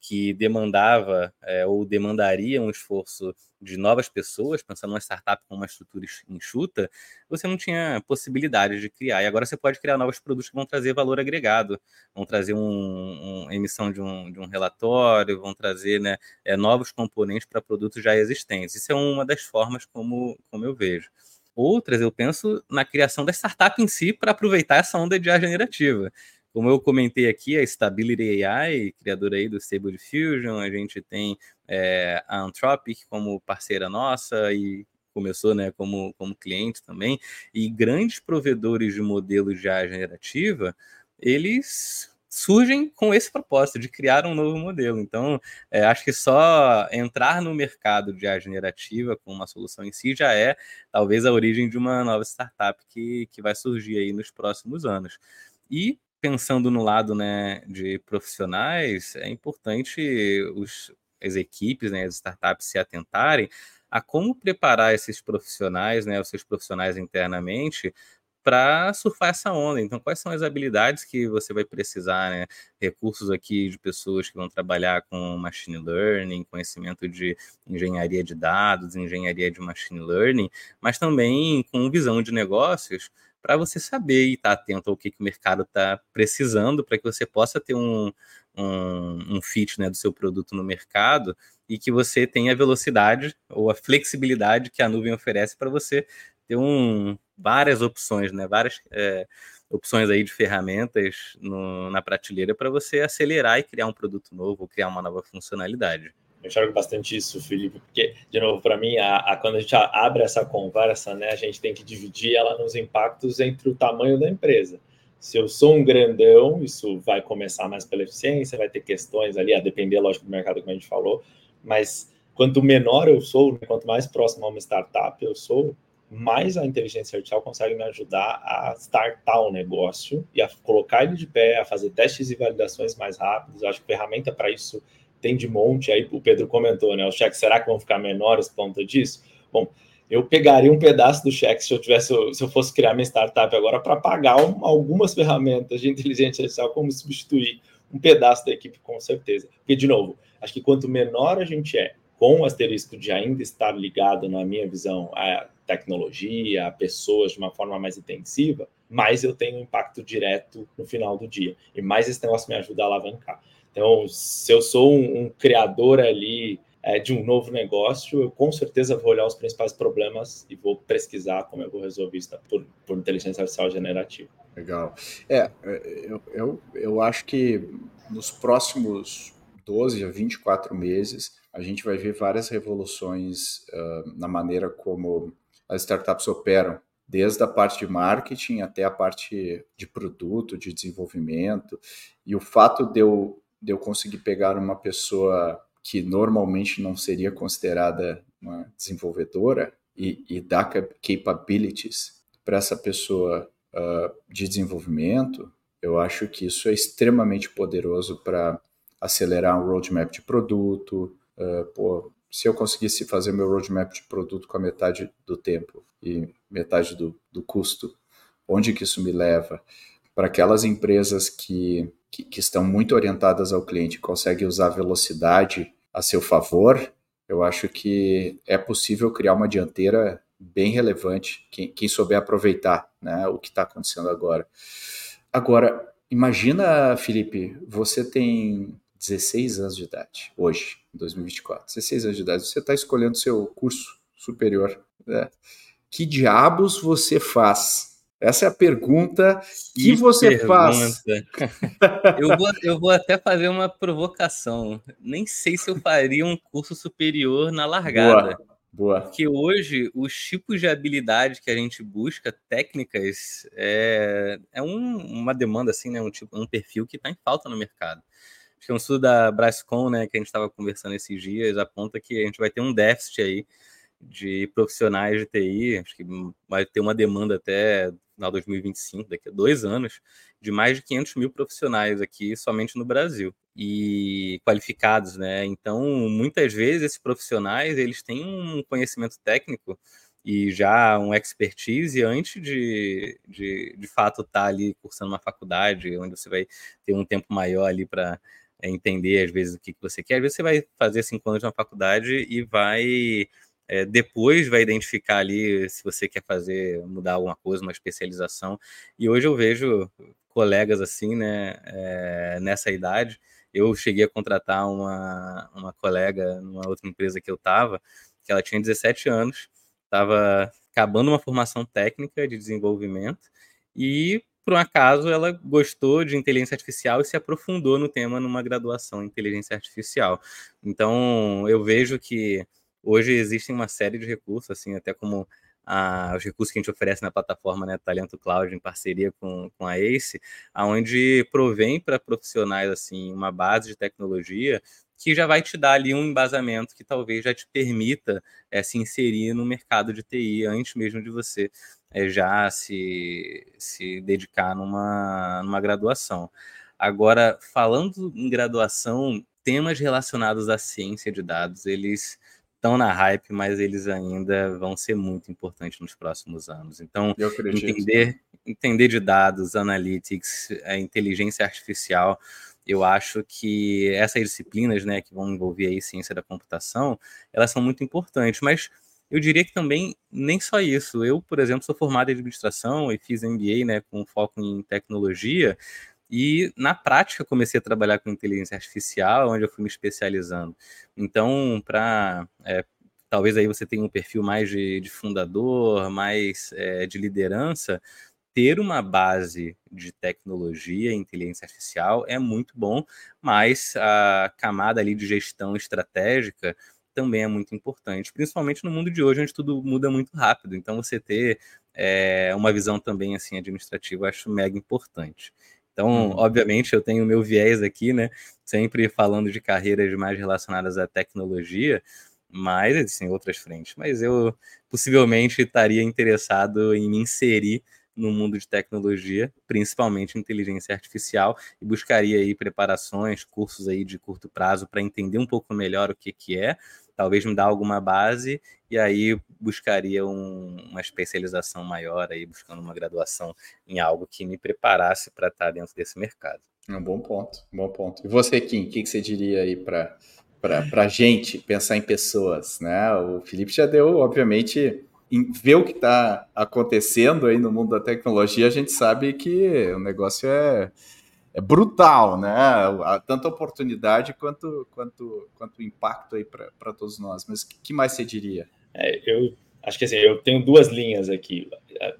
que demandava é, ou demandaria um esforço de novas pessoas, pensando numa startup com uma estrutura enxuta, você não tinha possibilidade de criar. E agora você pode criar novos produtos que vão trazer valor agregado, vão trazer uma um, emissão de um, de um relatório, vão trazer né, é, novos componentes para produtos já existentes. Isso é uma das formas como, como eu vejo. Outras, eu penso na criação da startup em si para aproveitar essa onda de ar generativa. Como eu comentei aqui, a Stability AI, criadora aí do Stable Diffusion, a gente tem é, a Anthropic como parceira nossa e começou né, como, como cliente também, e grandes provedores de modelos de AI generativa, eles surgem com esse propósito de criar um novo modelo. Então, é, acho que só entrar no mercado de AI generativa com uma solução em si já é talvez a origem de uma nova startup que, que vai surgir aí nos próximos anos. E pensando no lado né, de profissionais, é importante os, as equipes, né, as startups se atentarem a como preparar esses profissionais, né, os seus profissionais internamente, para surfar essa onda. Então, quais são as habilidades que você vai precisar, né? Recursos aqui de pessoas que vão trabalhar com machine learning, conhecimento de engenharia de dados, engenharia de machine learning, mas também com visão de negócios para você saber e estar tá atento ao que, que o mercado está precisando, para que você possa ter um, um, um fit né, do seu produto no mercado e que você tenha a velocidade ou a flexibilidade que a nuvem oferece para você ter um, várias opções, né, várias é, opções aí de ferramentas no, na prateleira para você acelerar e criar um produto novo, criar uma nova funcionalidade. Eu enxergo bastante isso, Felipe, porque, de novo, para mim, a, a, quando a gente abre essa conversa, né, a gente tem que dividir ela nos impactos entre o tamanho da empresa. Se eu sou um grandão, isso vai começar mais pela eficiência, vai ter questões ali, a depender, lógico, do mercado, como a gente falou, mas quanto menor eu sou, né, quanto mais próximo a uma startup eu sou, mais a inteligência artificial consegue me ajudar a startar o negócio e a colocar ele de pé, a fazer testes e validações mais rápidos. Eu acho que ferramenta para isso tem de monte, aí o Pedro comentou, né? Os cheques será que vão ficar menores por conta disso? Bom, eu pegaria um pedaço do cheque se eu tivesse, se eu fosse criar minha startup agora para pagar um, algumas ferramentas de inteligência artificial, como substituir um pedaço da equipe, com certeza. Porque, de novo, acho que quanto menor a gente é, com o asterisco de ainda estar ligado, na minha visão, à tecnologia, a pessoas de uma forma mais intensiva, mais eu tenho impacto direto no final do dia. E mais esse negócio me ajuda a alavancar. Então, se eu sou um, um criador ali é, de um novo negócio, eu com certeza vou olhar os principais problemas e vou pesquisar como eu vou resolver isso por, por inteligência artificial generativa. Legal. É, eu, eu, eu acho que nos próximos 12 a 24 meses, a gente vai ver várias revoluções uh, na maneira como as startups operam, desde a parte de marketing até a parte de produto, de desenvolvimento. E o fato de eu, de eu conseguir pegar uma pessoa que normalmente não seria considerada uma desenvolvedora e, e dar capabilities para essa pessoa uh, de desenvolvimento, eu acho que isso é extremamente poderoso para acelerar um roadmap de produto. Uh, pô, se eu conseguisse fazer meu roadmap de produto com a metade do tempo e metade do, do custo, onde que isso me leva? Para aquelas empresas que que, que estão muito orientadas ao cliente, conseguem usar velocidade a seu favor, eu acho que é possível criar uma dianteira bem relevante, quem, quem souber aproveitar né, o que está acontecendo agora. Agora, imagina, Felipe, você tem 16 anos de idade, hoje, em 2024. 16 anos de idade, você está escolhendo seu curso superior. Né? Que diabos você faz essa é a pergunta que, que você pergunta. faz. eu, vou, eu vou até fazer uma provocação. Nem sei se eu faria um curso superior na largada. Boa. Boa. Porque hoje os tipos de habilidade que a gente busca, técnicas, é, é um, uma demanda, assim, né? Um, tipo, um perfil que está em falta no mercado. Acho que um estudo da Brascom, né, que a gente estava conversando esses dias, aponta que a gente vai ter um déficit aí de profissionais de TI, acho que vai ter uma demanda até final de 2025, daqui a dois anos, de mais de 500 mil profissionais aqui somente no Brasil e qualificados, né? Então, muitas vezes esses profissionais eles têm um conhecimento técnico e já um expertise antes de, de, de fato estar tá ali cursando uma faculdade, onde você vai ter um tempo maior ali para é, entender às vezes o que, que você quer. Às vezes você vai fazer cinco anos na faculdade e vai é, depois vai identificar ali se você quer fazer, mudar alguma coisa, uma especialização. E hoje eu vejo colegas assim, né, é, nessa idade. Eu cheguei a contratar uma, uma colega numa outra empresa que eu estava, que ela tinha 17 anos, estava acabando uma formação técnica de desenvolvimento e por um acaso ela gostou de inteligência artificial e se aprofundou no tema numa graduação em inteligência artificial. Então eu vejo que Hoje existem uma série de recursos, assim, até como a, os recursos que a gente oferece na plataforma né, Talento Cloud, em parceria com, com a ACE, aonde provém para profissionais assim uma base de tecnologia que já vai te dar ali um embasamento que talvez já te permita é, se inserir no mercado de TI antes mesmo de você é, já se, se dedicar numa, numa graduação. Agora, falando em graduação, temas relacionados à ciência de dados, eles estão na hype, mas eles ainda vão ser muito importantes nos próximos anos. Então, entender, entender de dados, analytics, a inteligência artificial, eu acho que essas disciplinas, né, que vão envolver aí ciência da computação, elas são muito importantes, mas eu diria que também nem só isso. Eu, por exemplo, sou formado em administração e fiz MBA, né, com foco em tecnologia, e na prática comecei a trabalhar com inteligência artificial, onde eu fui me especializando. Então, para é, talvez aí você tenha um perfil mais de, de fundador, mais é, de liderança, ter uma base de tecnologia e inteligência artificial é muito bom, mas a camada ali de gestão estratégica também é muito importante, principalmente no mundo de hoje, onde tudo muda muito rápido. Então, você ter é, uma visão também assim administrativa, acho mega importante. Então, uhum. obviamente, eu tenho o meu viés aqui, né? Sempre falando de carreiras mais relacionadas à tecnologia, mas existem outras frentes. Mas eu possivelmente estaria interessado em me inserir no mundo de tecnologia, principalmente inteligência artificial, e buscaria aí preparações, cursos aí de curto prazo para entender um pouco melhor o que, que é, talvez me dar alguma base, e aí buscaria um, uma especialização maior, aí buscando uma graduação em algo que me preparasse para estar dentro desse mercado. É um bom ponto, um bom ponto. E você, Kim, o que, que você diria aí para para gente pensar em pessoas, né? O Felipe já deu, obviamente, ver o que está acontecendo aí no mundo da tecnologia, a gente sabe que o negócio é, é brutal, né? Tanto oportunidade quanto, quanto, quanto impacto aí para todos nós. Mas o que mais você diria? É, eu acho que assim, eu tenho duas linhas aqui.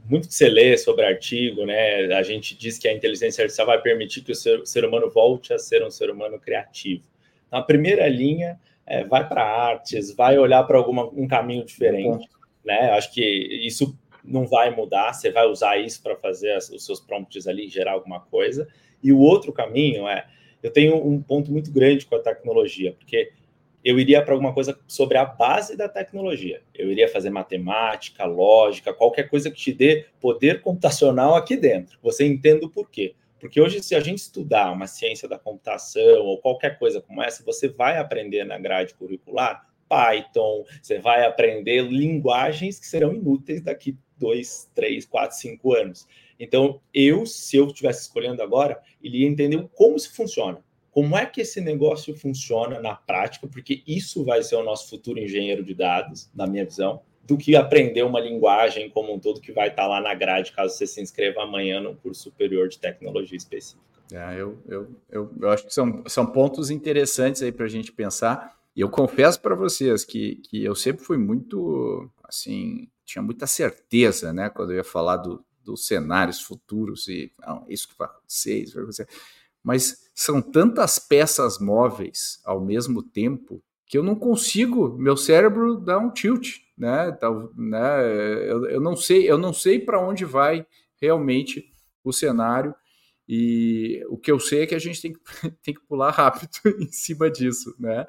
Muito que você lê sobre artigo, né? A gente diz que a inteligência artificial vai permitir que o ser, o ser humano volte a ser um ser humano criativo. Então, a primeira linha é, vai para artes, vai olhar para um caminho diferente. Né? Acho que isso não vai mudar, você vai usar isso para fazer as, os seus prompts ali, gerar alguma coisa. E o outro caminho é, eu tenho um ponto muito grande com a tecnologia, porque eu iria para alguma coisa sobre a base da tecnologia. Eu iria fazer matemática, lógica, qualquer coisa que te dê poder computacional aqui dentro. Você entenda o porquê. Porque hoje, se a gente estudar uma ciência da computação ou qualquer coisa como essa, você vai aprender na grade curricular Python, você vai aprender linguagens que serão inúteis daqui dois, três, quatro, cinco anos. Então, eu, se eu estivesse escolhendo agora, iria entender como se funciona. Como é que esse negócio funciona na prática, porque isso vai ser o nosso futuro engenheiro de dados, na minha visão do que aprender uma linguagem como um todo que vai estar lá na grade, caso você se inscreva amanhã no curso superior de tecnologia específica. É, eu, eu, eu, eu acho que são, são pontos interessantes aí para a gente pensar. E eu confesso para vocês que, que eu sempre fui muito, assim, tinha muita certeza, né, quando eu ia falar do, dos cenários futuros e não, isso que vai acontecer, isso vai acontecer. Mas são tantas peças móveis ao mesmo tempo que eu não consigo, meu cérebro dá um tilt, né? Tal, né? Eu, eu não sei, eu não sei para onde vai realmente o cenário e o que eu sei é que a gente tem que, tem que pular rápido em cima disso, né?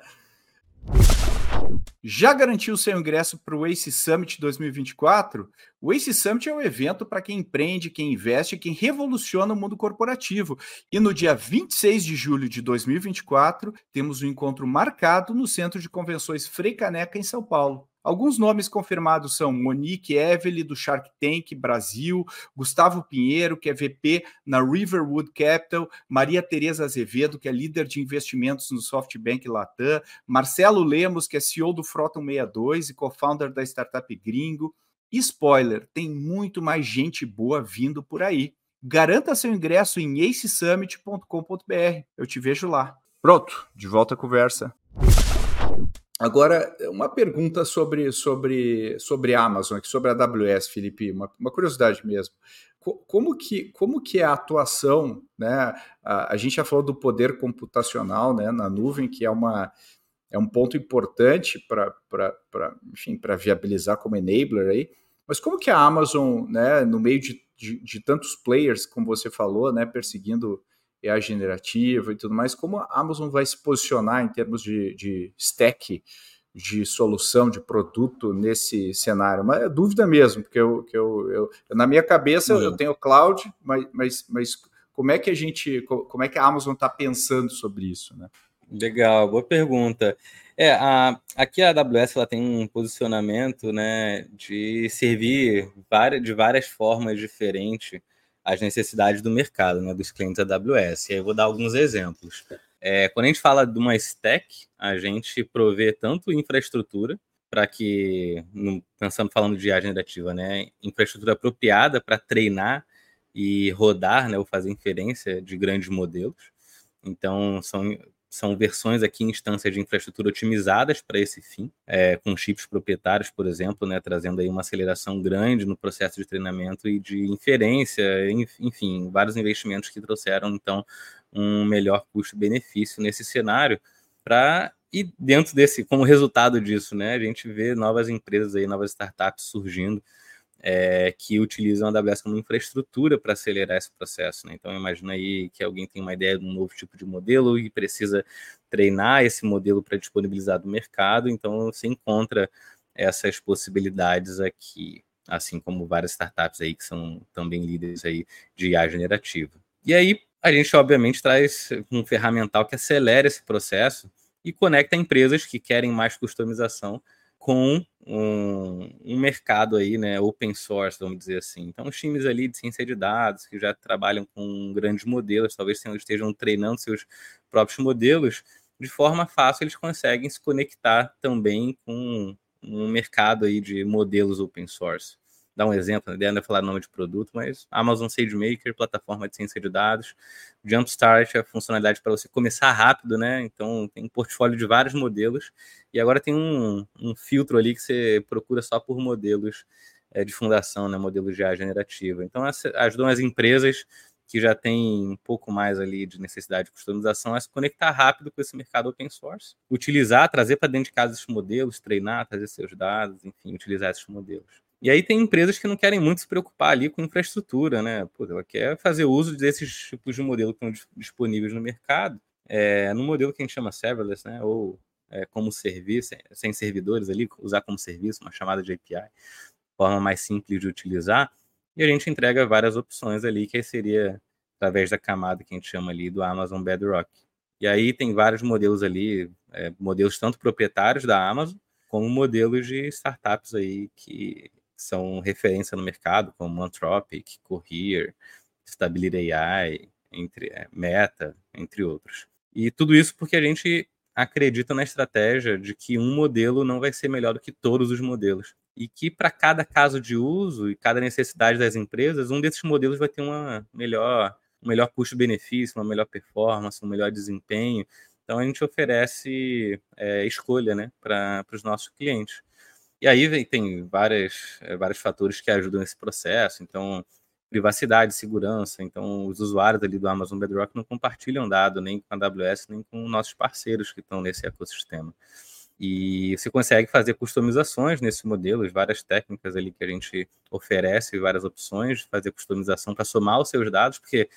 Já garantiu seu ingresso para o ACE Summit 2024? O ACE Summit é um evento para quem empreende, quem investe, quem revoluciona o mundo corporativo. E no dia 26 de julho de 2024, temos um encontro marcado no Centro de Convenções Frei Caneca, em São Paulo. Alguns nomes confirmados são Monique Evely, do Shark Tank Brasil, Gustavo Pinheiro, que é VP na Riverwood Capital, Maria Tereza Azevedo, que é líder de investimentos no SoftBank Latam, Marcelo Lemos, que é CEO do Froton 62 e co-founder da startup Gringo. E spoiler, tem muito mais gente boa vindo por aí. Garanta seu ingresso em acesummit.com.br. Eu te vejo lá. Pronto, de volta à conversa. Agora, uma pergunta sobre, sobre, sobre a Amazon, sobre a AWS, Felipe, uma, uma curiosidade mesmo. Como que, como que é a atuação, né? A, a, gente já falou do poder computacional né, na nuvem, que é, uma, é um ponto importante para viabilizar como enabler aí, mas como que a Amazon, né, no meio de, de, de tantos players, como você falou, né, perseguindo IA generativa e tudo mais, como a Amazon vai se posicionar em termos de, de stack de solução, de produto nesse cenário? Mas é dúvida mesmo, porque eu, que eu, eu na minha cabeça eu tenho cloud, mas, mas, mas como é que a gente, como é que a Amazon está pensando sobre isso, né? Legal, boa pergunta. É, a, aqui a AWS ela tem um posicionamento né, de servir várias, de várias formas diferentes as necessidades do mercado, né, dos clientes AWS. E aí eu vou dar alguns exemplos. É, quando a gente fala de uma stack, a gente provê tanto infraestrutura para que, pensando falando de IA generativa, né, infraestrutura apropriada para treinar e rodar, né, ou fazer inferência de grandes modelos. Então, são são versões aqui, instâncias de infraestrutura otimizadas para esse fim, é, com chips proprietários, por exemplo, né, trazendo aí uma aceleração grande no processo de treinamento e de inferência, enfim, vários investimentos que trouxeram, então, um melhor custo-benefício nesse cenário para e dentro desse, como resultado disso, né, a gente vê novas empresas aí, novas startups surgindo, é, que utilizam a AWS como infraestrutura para acelerar esse processo. Né? Então, imagina aí que alguém tem uma ideia de um novo tipo de modelo e precisa treinar esse modelo para disponibilizar do mercado, então você encontra essas possibilidades aqui. assim como várias startups aí que são também líderes aí de IA generativa. E aí a gente obviamente traz um ferramental que acelera esse processo e conecta empresas que querem mais customização com um, um, mercado aí, né, open source, vamos dizer assim. Então, os times ali de ciência de dados que já trabalham com grandes modelos, talvez estejam treinando seus próprios modelos, de forma fácil eles conseguem se conectar também com um mercado aí de modelos open source dar um exemplo, né? ainda falar nome de produto, mas Amazon SageMaker, plataforma de ciência de dados, Jumpstart, a funcionalidade para você começar rápido, né? Então tem um portfólio de vários modelos e agora tem um, um filtro ali que você procura só por modelos é, de fundação, né? Modelos de A generativa. Então ajudam as empresas que já têm um pouco mais ali de necessidade de customização a se conectar rápido com esse mercado open source, utilizar, trazer para dentro de casa esses modelos, treinar, trazer seus dados, enfim, utilizar esses modelos. E aí tem empresas que não querem muito se preocupar ali com infraestrutura, né? Pô, ela quer fazer uso desses tipos de modelo que estão disponíveis no mercado, é, no modelo que a gente chama serverless, né? Ou é, como serviço, sem servidores ali, usar como serviço, uma chamada de API, forma mais simples de utilizar. E a gente entrega várias opções ali, que seria através da camada que a gente chama ali do Amazon Bedrock. E aí tem vários modelos ali, é, modelos tanto proprietários da Amazon, como modelos de startups aí que são referência no mercado, como Anthropic, Courier, Stability AI, entre, é, Meta, entre outros. E tudo isso porque a gente acredita na estratégia de que um modelo não vai ser melhor do que todos os modelos. E que para cada caso de uso e cada necessidade das empresas, um desses modelos vai ter uma melhor, um melhor custo-benefício, uma melhor performance, um melhor desempenho. Então a gente oferece é, escolha né, para os nossos clientes. E aí tem várias, eh, vários fatores que ajudam nesse processo. Então, privacidade, segurança. Então, os usuários ali do Amazon Bedrock não compartilham dado nem com a AWS, nem com nossos parceiros que estão nesse ecossistema. E você consegue fazer customizações nesse modelo, várias técnicas ali que a gente oferece, várias opções de fazer customização para somar os seus dados, porque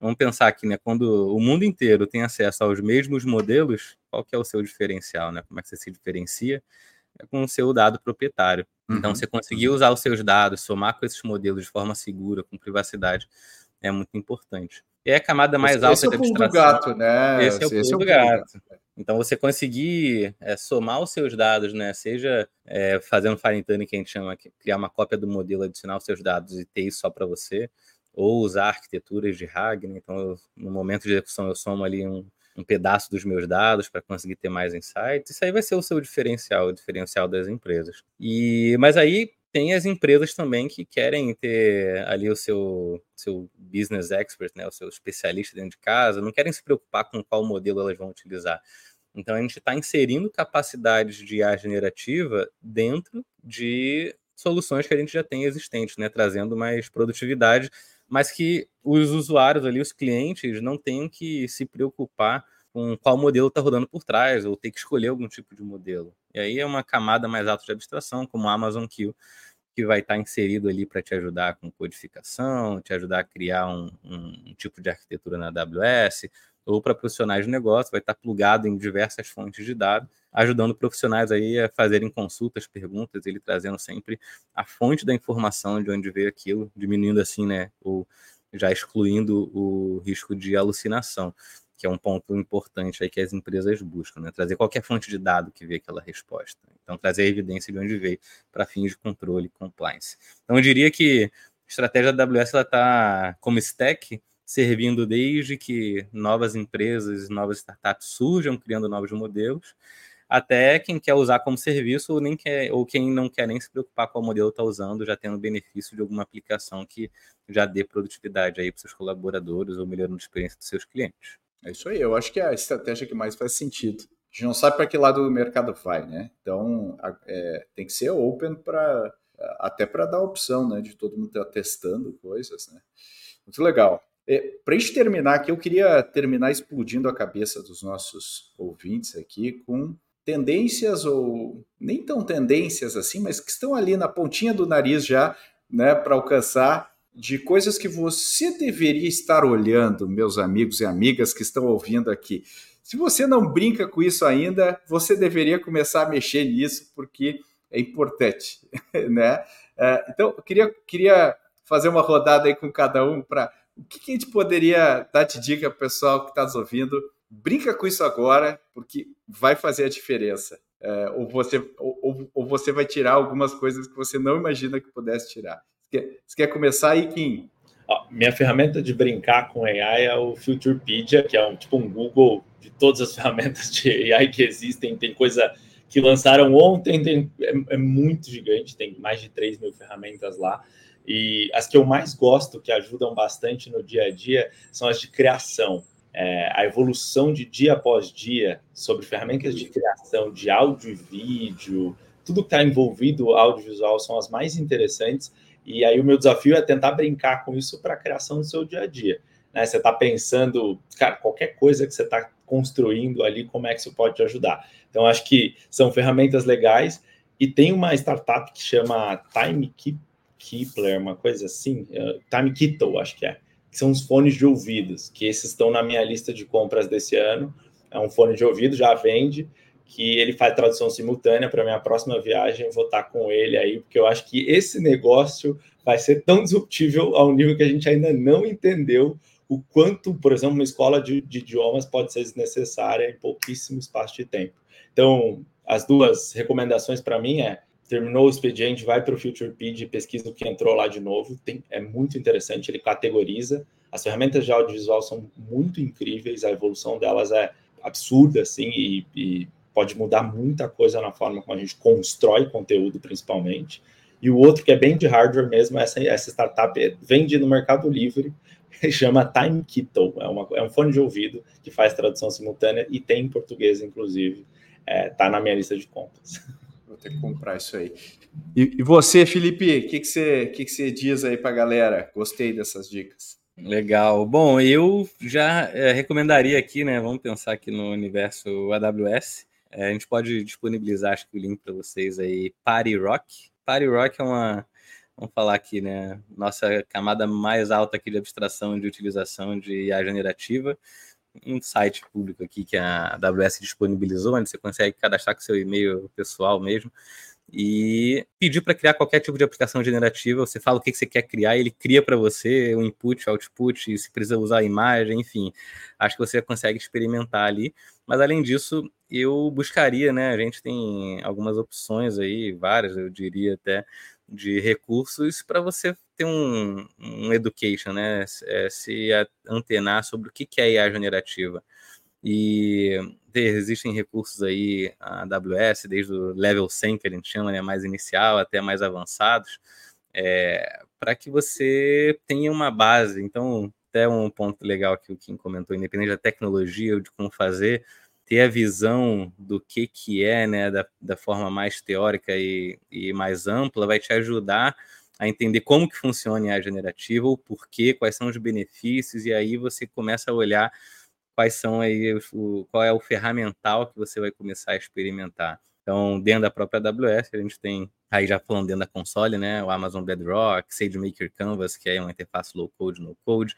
vamos pensar aqui, né, quando o mundo inteiro tem acesso aos mesmos modelos, qual que é o seu diferencial, né? Como é que você se diferencia? É com o seu dado proprietário. Então, uhum. Você conseguir usar os seus dados, somar com esses modelos de forma segura, com privacidade, é muito importante. E é a camada mais esse, alta esse é o pulo do gato, né? Esse é o pulo esse é do, gato. Então, você conseguir é, somar os seus dados, né? Seja é, fazendo fine tuning, que a gente chama, criar uma cópia do modelo, adicionar os seus dados e ter isso só para você, ou usar arquiteturas de RAG. Né? Então, eu, no momento de execução, eu somo ali um, um pedaço dos meus dados para conseguir ter mais insights. Isso aí vai ser o seu diferencial, o diferencial das empresas. E mas aí tem as empresas também que querem ter ali o seu, seu business expert, né, o seu especialista dentro de casa, não querem se preocupar com qual modelo elas vão utilizar. Então a gente está inserindo capacidades de IA generativa dentro de soluções que a gente já tem existentes, né, trazendo mais produtividade mas que os usuários ali, os clientes, não tenham que se preocupar com qual modelo está rodando por trás, ou ter que escolher algum tipo de modelo. E aí é uma camada mais alta de abstração, como a Amazon Q, que vai estar tá inserido ali para te ajudar com codificação, te ajudar a criar um, um, um tipo de arquitetura na AWS, ou para profissionais de negócio, vai estar tá plugado em diversas fontes de dados ajudando profissionais aí a fazerem consultas, perguntas, ele trazendo sempre a fonte da informação de onde veio aquilo, diminuindo assim, né, ou já excluindo o risco de alucinação, que é um ponto importante aí que as empresas buscam, né, trazer qualquer fonte de dado que veio aquela resposta. Então, trazer a evidência de onde veio para fins de controle e compliance. Então, eu diria que a estratégia da AWS está como stack, servindo desde que novas empresas, novas startups surjam criando novos modelos, até quem quer usar como serviço ou, nem quer, ou quem não quer nem se preocupar com o modelo está usando, já tendo benefício de alguma aplicação que já dê produtividade aí para seus colaboradores ou melhorando a experiência dos seus clientes. É isso aí, eu acho que é a estratégia que mais faz sentido. A gente não sabe para que lado o mercado vai, né? Então é, tem que ser open para até para dar opção, né, de todo mundo estar tá testando coisas, né? Muito legal. É, para terminar aqui, eu queria terminar explodindo a cabeça dos nossos ouvintes aqui com tendências ou nem tão tendências assim, mas que estão ali na pontinha do nariz já, né, para alcançar de coisas que você deveria estar olhando, meus amigos e amigas que estão ouvindo aqui. Se você não brinca com isso ainda, você deveria começar a mexer nisso, porque é importante, né? É, então, eu queria, queria fazer uma rodada aí com cada um para o que, que, a gente poderia dar de dica para o pessoal que está nos ouvindo. Brinca com isso agora, porque vai fazer a diferença. É, ou, você, ou, ou, você vai tirar algumas coisas que você não imagina que pudesse tirar. Você quer, começar aí, Kim? minha ferramenta de brincar com AI é o Futurepedia, que é um, tipo um Google de todas as ferramentas de AI que existem. Tem coisa que lançaram ontem, tem, é, é, muito gigante, tem mais de 3 mil ferramentas lá. E as que eu mais gosto, que ajudam bastante no dia a dia, são as de criação. É, a evolução de dia após dia sobre ferramentas de criação de áudio e vídeo, tudo que está envolvido audiovisual são as mais interessantes. E aí o meu desafio é tentar brincar com isso para a criação do seu dia a dia. Né? Você está pensando, cara, qualquer coisa que você está construindo ali, como é que isso pode te ajudar? Então, acho que são ferramentas legais. E tem uma startup que chama Time Keepler, uma coisa assim, uh, Time Kittle, acho que é, que são os fones de ouvidos, que esses estão na minha lista de compras desse ano. É um fone de ouvido, já vende, que ele faz tradução simultânea para minha próxima viagem. Vou estar com ele aí, porque eu acho que esse negócio vai ser tão disruptível ao nível que a gente ainda não entendeu o quanto, por exemplo, uma escola de, de idiomas pode ser desnecessária em pouquíssimo espaço de tempo. Então, as duas recomendações para mim é terminou o expediente, vai para o FuturePedia e pesquisa o que entrou lá de novo. Tem, é muito interessante, ele categoriza. As ferramentas de audiovisual são muito incríveis, a evolução delas é absurda, assim, e, e pode mudar muita coisa na forma como a gente constrói conteúdo, principalmente. E o outro, que é bem de hardware mesmo, essa, essa startup é, vende no Mercado Livre, chama Time é, uma, é um fone de ouvido que faz tradução simultânea e tem em português, inclusive. É, tá na minha lista de compras. Vou ter que comprar isso aí. E, e você, Felipe, o que, que, você, que, que você diz aí para a galera? Gostei dessas dicas. Legal. Bom, eu já é, recomendaria aqui, né? Vamos pensar aqui no universo AWS. É, a gente pode disponibilizar, acho que o link para vocês aí, Party Rock. Party Rock é uma, vamos falar aqui, né? Nossa camada mais alta aqui de abstração de utilização de IA generativa um site público aqui que a AWS disponibilizou, onde você consegue cadastrar com seu e-mail pessoal mesmo e pedir para criar qualquer tipo de aplicação generativa. Você fala o que você quer criar, ele cria para você o input, output, se precisa usar a imagem, enfim. Acho que você consegue experimentar ali. Mas além disso, eu buscaria, né? A gente tem algumas opções aí, várias, eu diria até, de recursos para você ter um, um education, né? É, se antenar sobre o que é IA generativa. E existem recursos aí, a AWS, desde o level 100, que a gente chama, né, mais inicial, até mais avançados, é, para que você tenha uma base. Então, até um ponto legal que o Kim comentou, independente da tecnologia ou de como fazer, ter a visão do que, que é, né, da, da forma mais teórica e, e mais ampla, vai te ajudar a entender como que funciona a generativa, o porquê, quais são os benefícios, e aí você começa a olhar quais são aí, o, qual é o ferramental que você vai começar a experimentar. Então, dentro da própria AWS, a gente tem, aí já falando dentro da console, né, o Amazon Bedrock, SageMaker Canvas, que é uma interface low-code, no-code,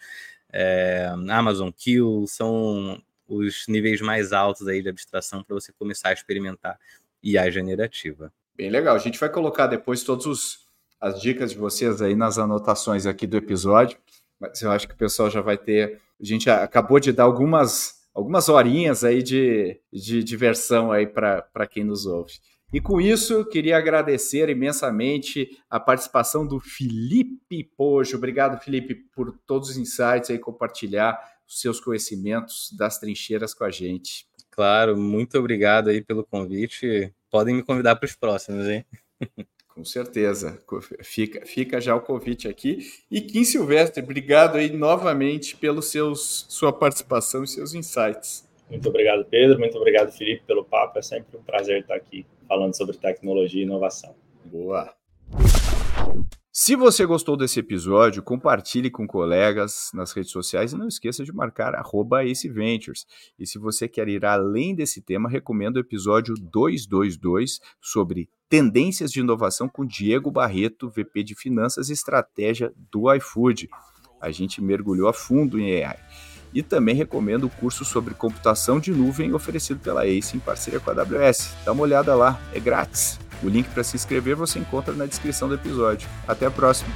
é, Amazon Q, são os níveis mais altos aí de abstração para você começar a experimentar IA generativa. Bem legal. A gente vai colocar depois todas as dicas de vocês aí nas anotações aqui do episódio, mas eu acho que o pessoal já vai ter. A gente acabou de dar algumas, algumas horinhas aí de, de diversão aí para quem nos ouve. E com isso, queria agradecer imensamente a participação do Felipe Pojo. Obrigado, Felipe, por todos os insights aí, compartilhar os seus conhecimentos das trincheiras com a gente. Claro, muito obrigado aí pelo convite. Podem me convidar para os próximos, hein? Com certeza. Fica, fica já o convite aqui. E Kim Silvestre, obrigado aí novamente seus, sua participação e seus insights. Muito obrigado, Pedro. Muito obrigado, Felipe, pelo papo. É sempre um prazer estar aqui falando sobre tecnologia e inovação. Boa. Se você gostou desse episódio, compartilhe com colegas nas redes sociais e não esqueça de marcar @aceventures. E se você quer ir além desse tema, recomendo o episódio 222 sobre tendências de inovação com Diego Barreto, VP de Finanças e Estratégia do iFood. A gente mergulhou a fundo em AI. E também recomendo o curso sobre computação de nuvem oferecido pela ACE em parceria com a AWS. Dá uma olhada lá, é grátis. O link para se inscrever você encontra na descrição do episódio. Até a próxima!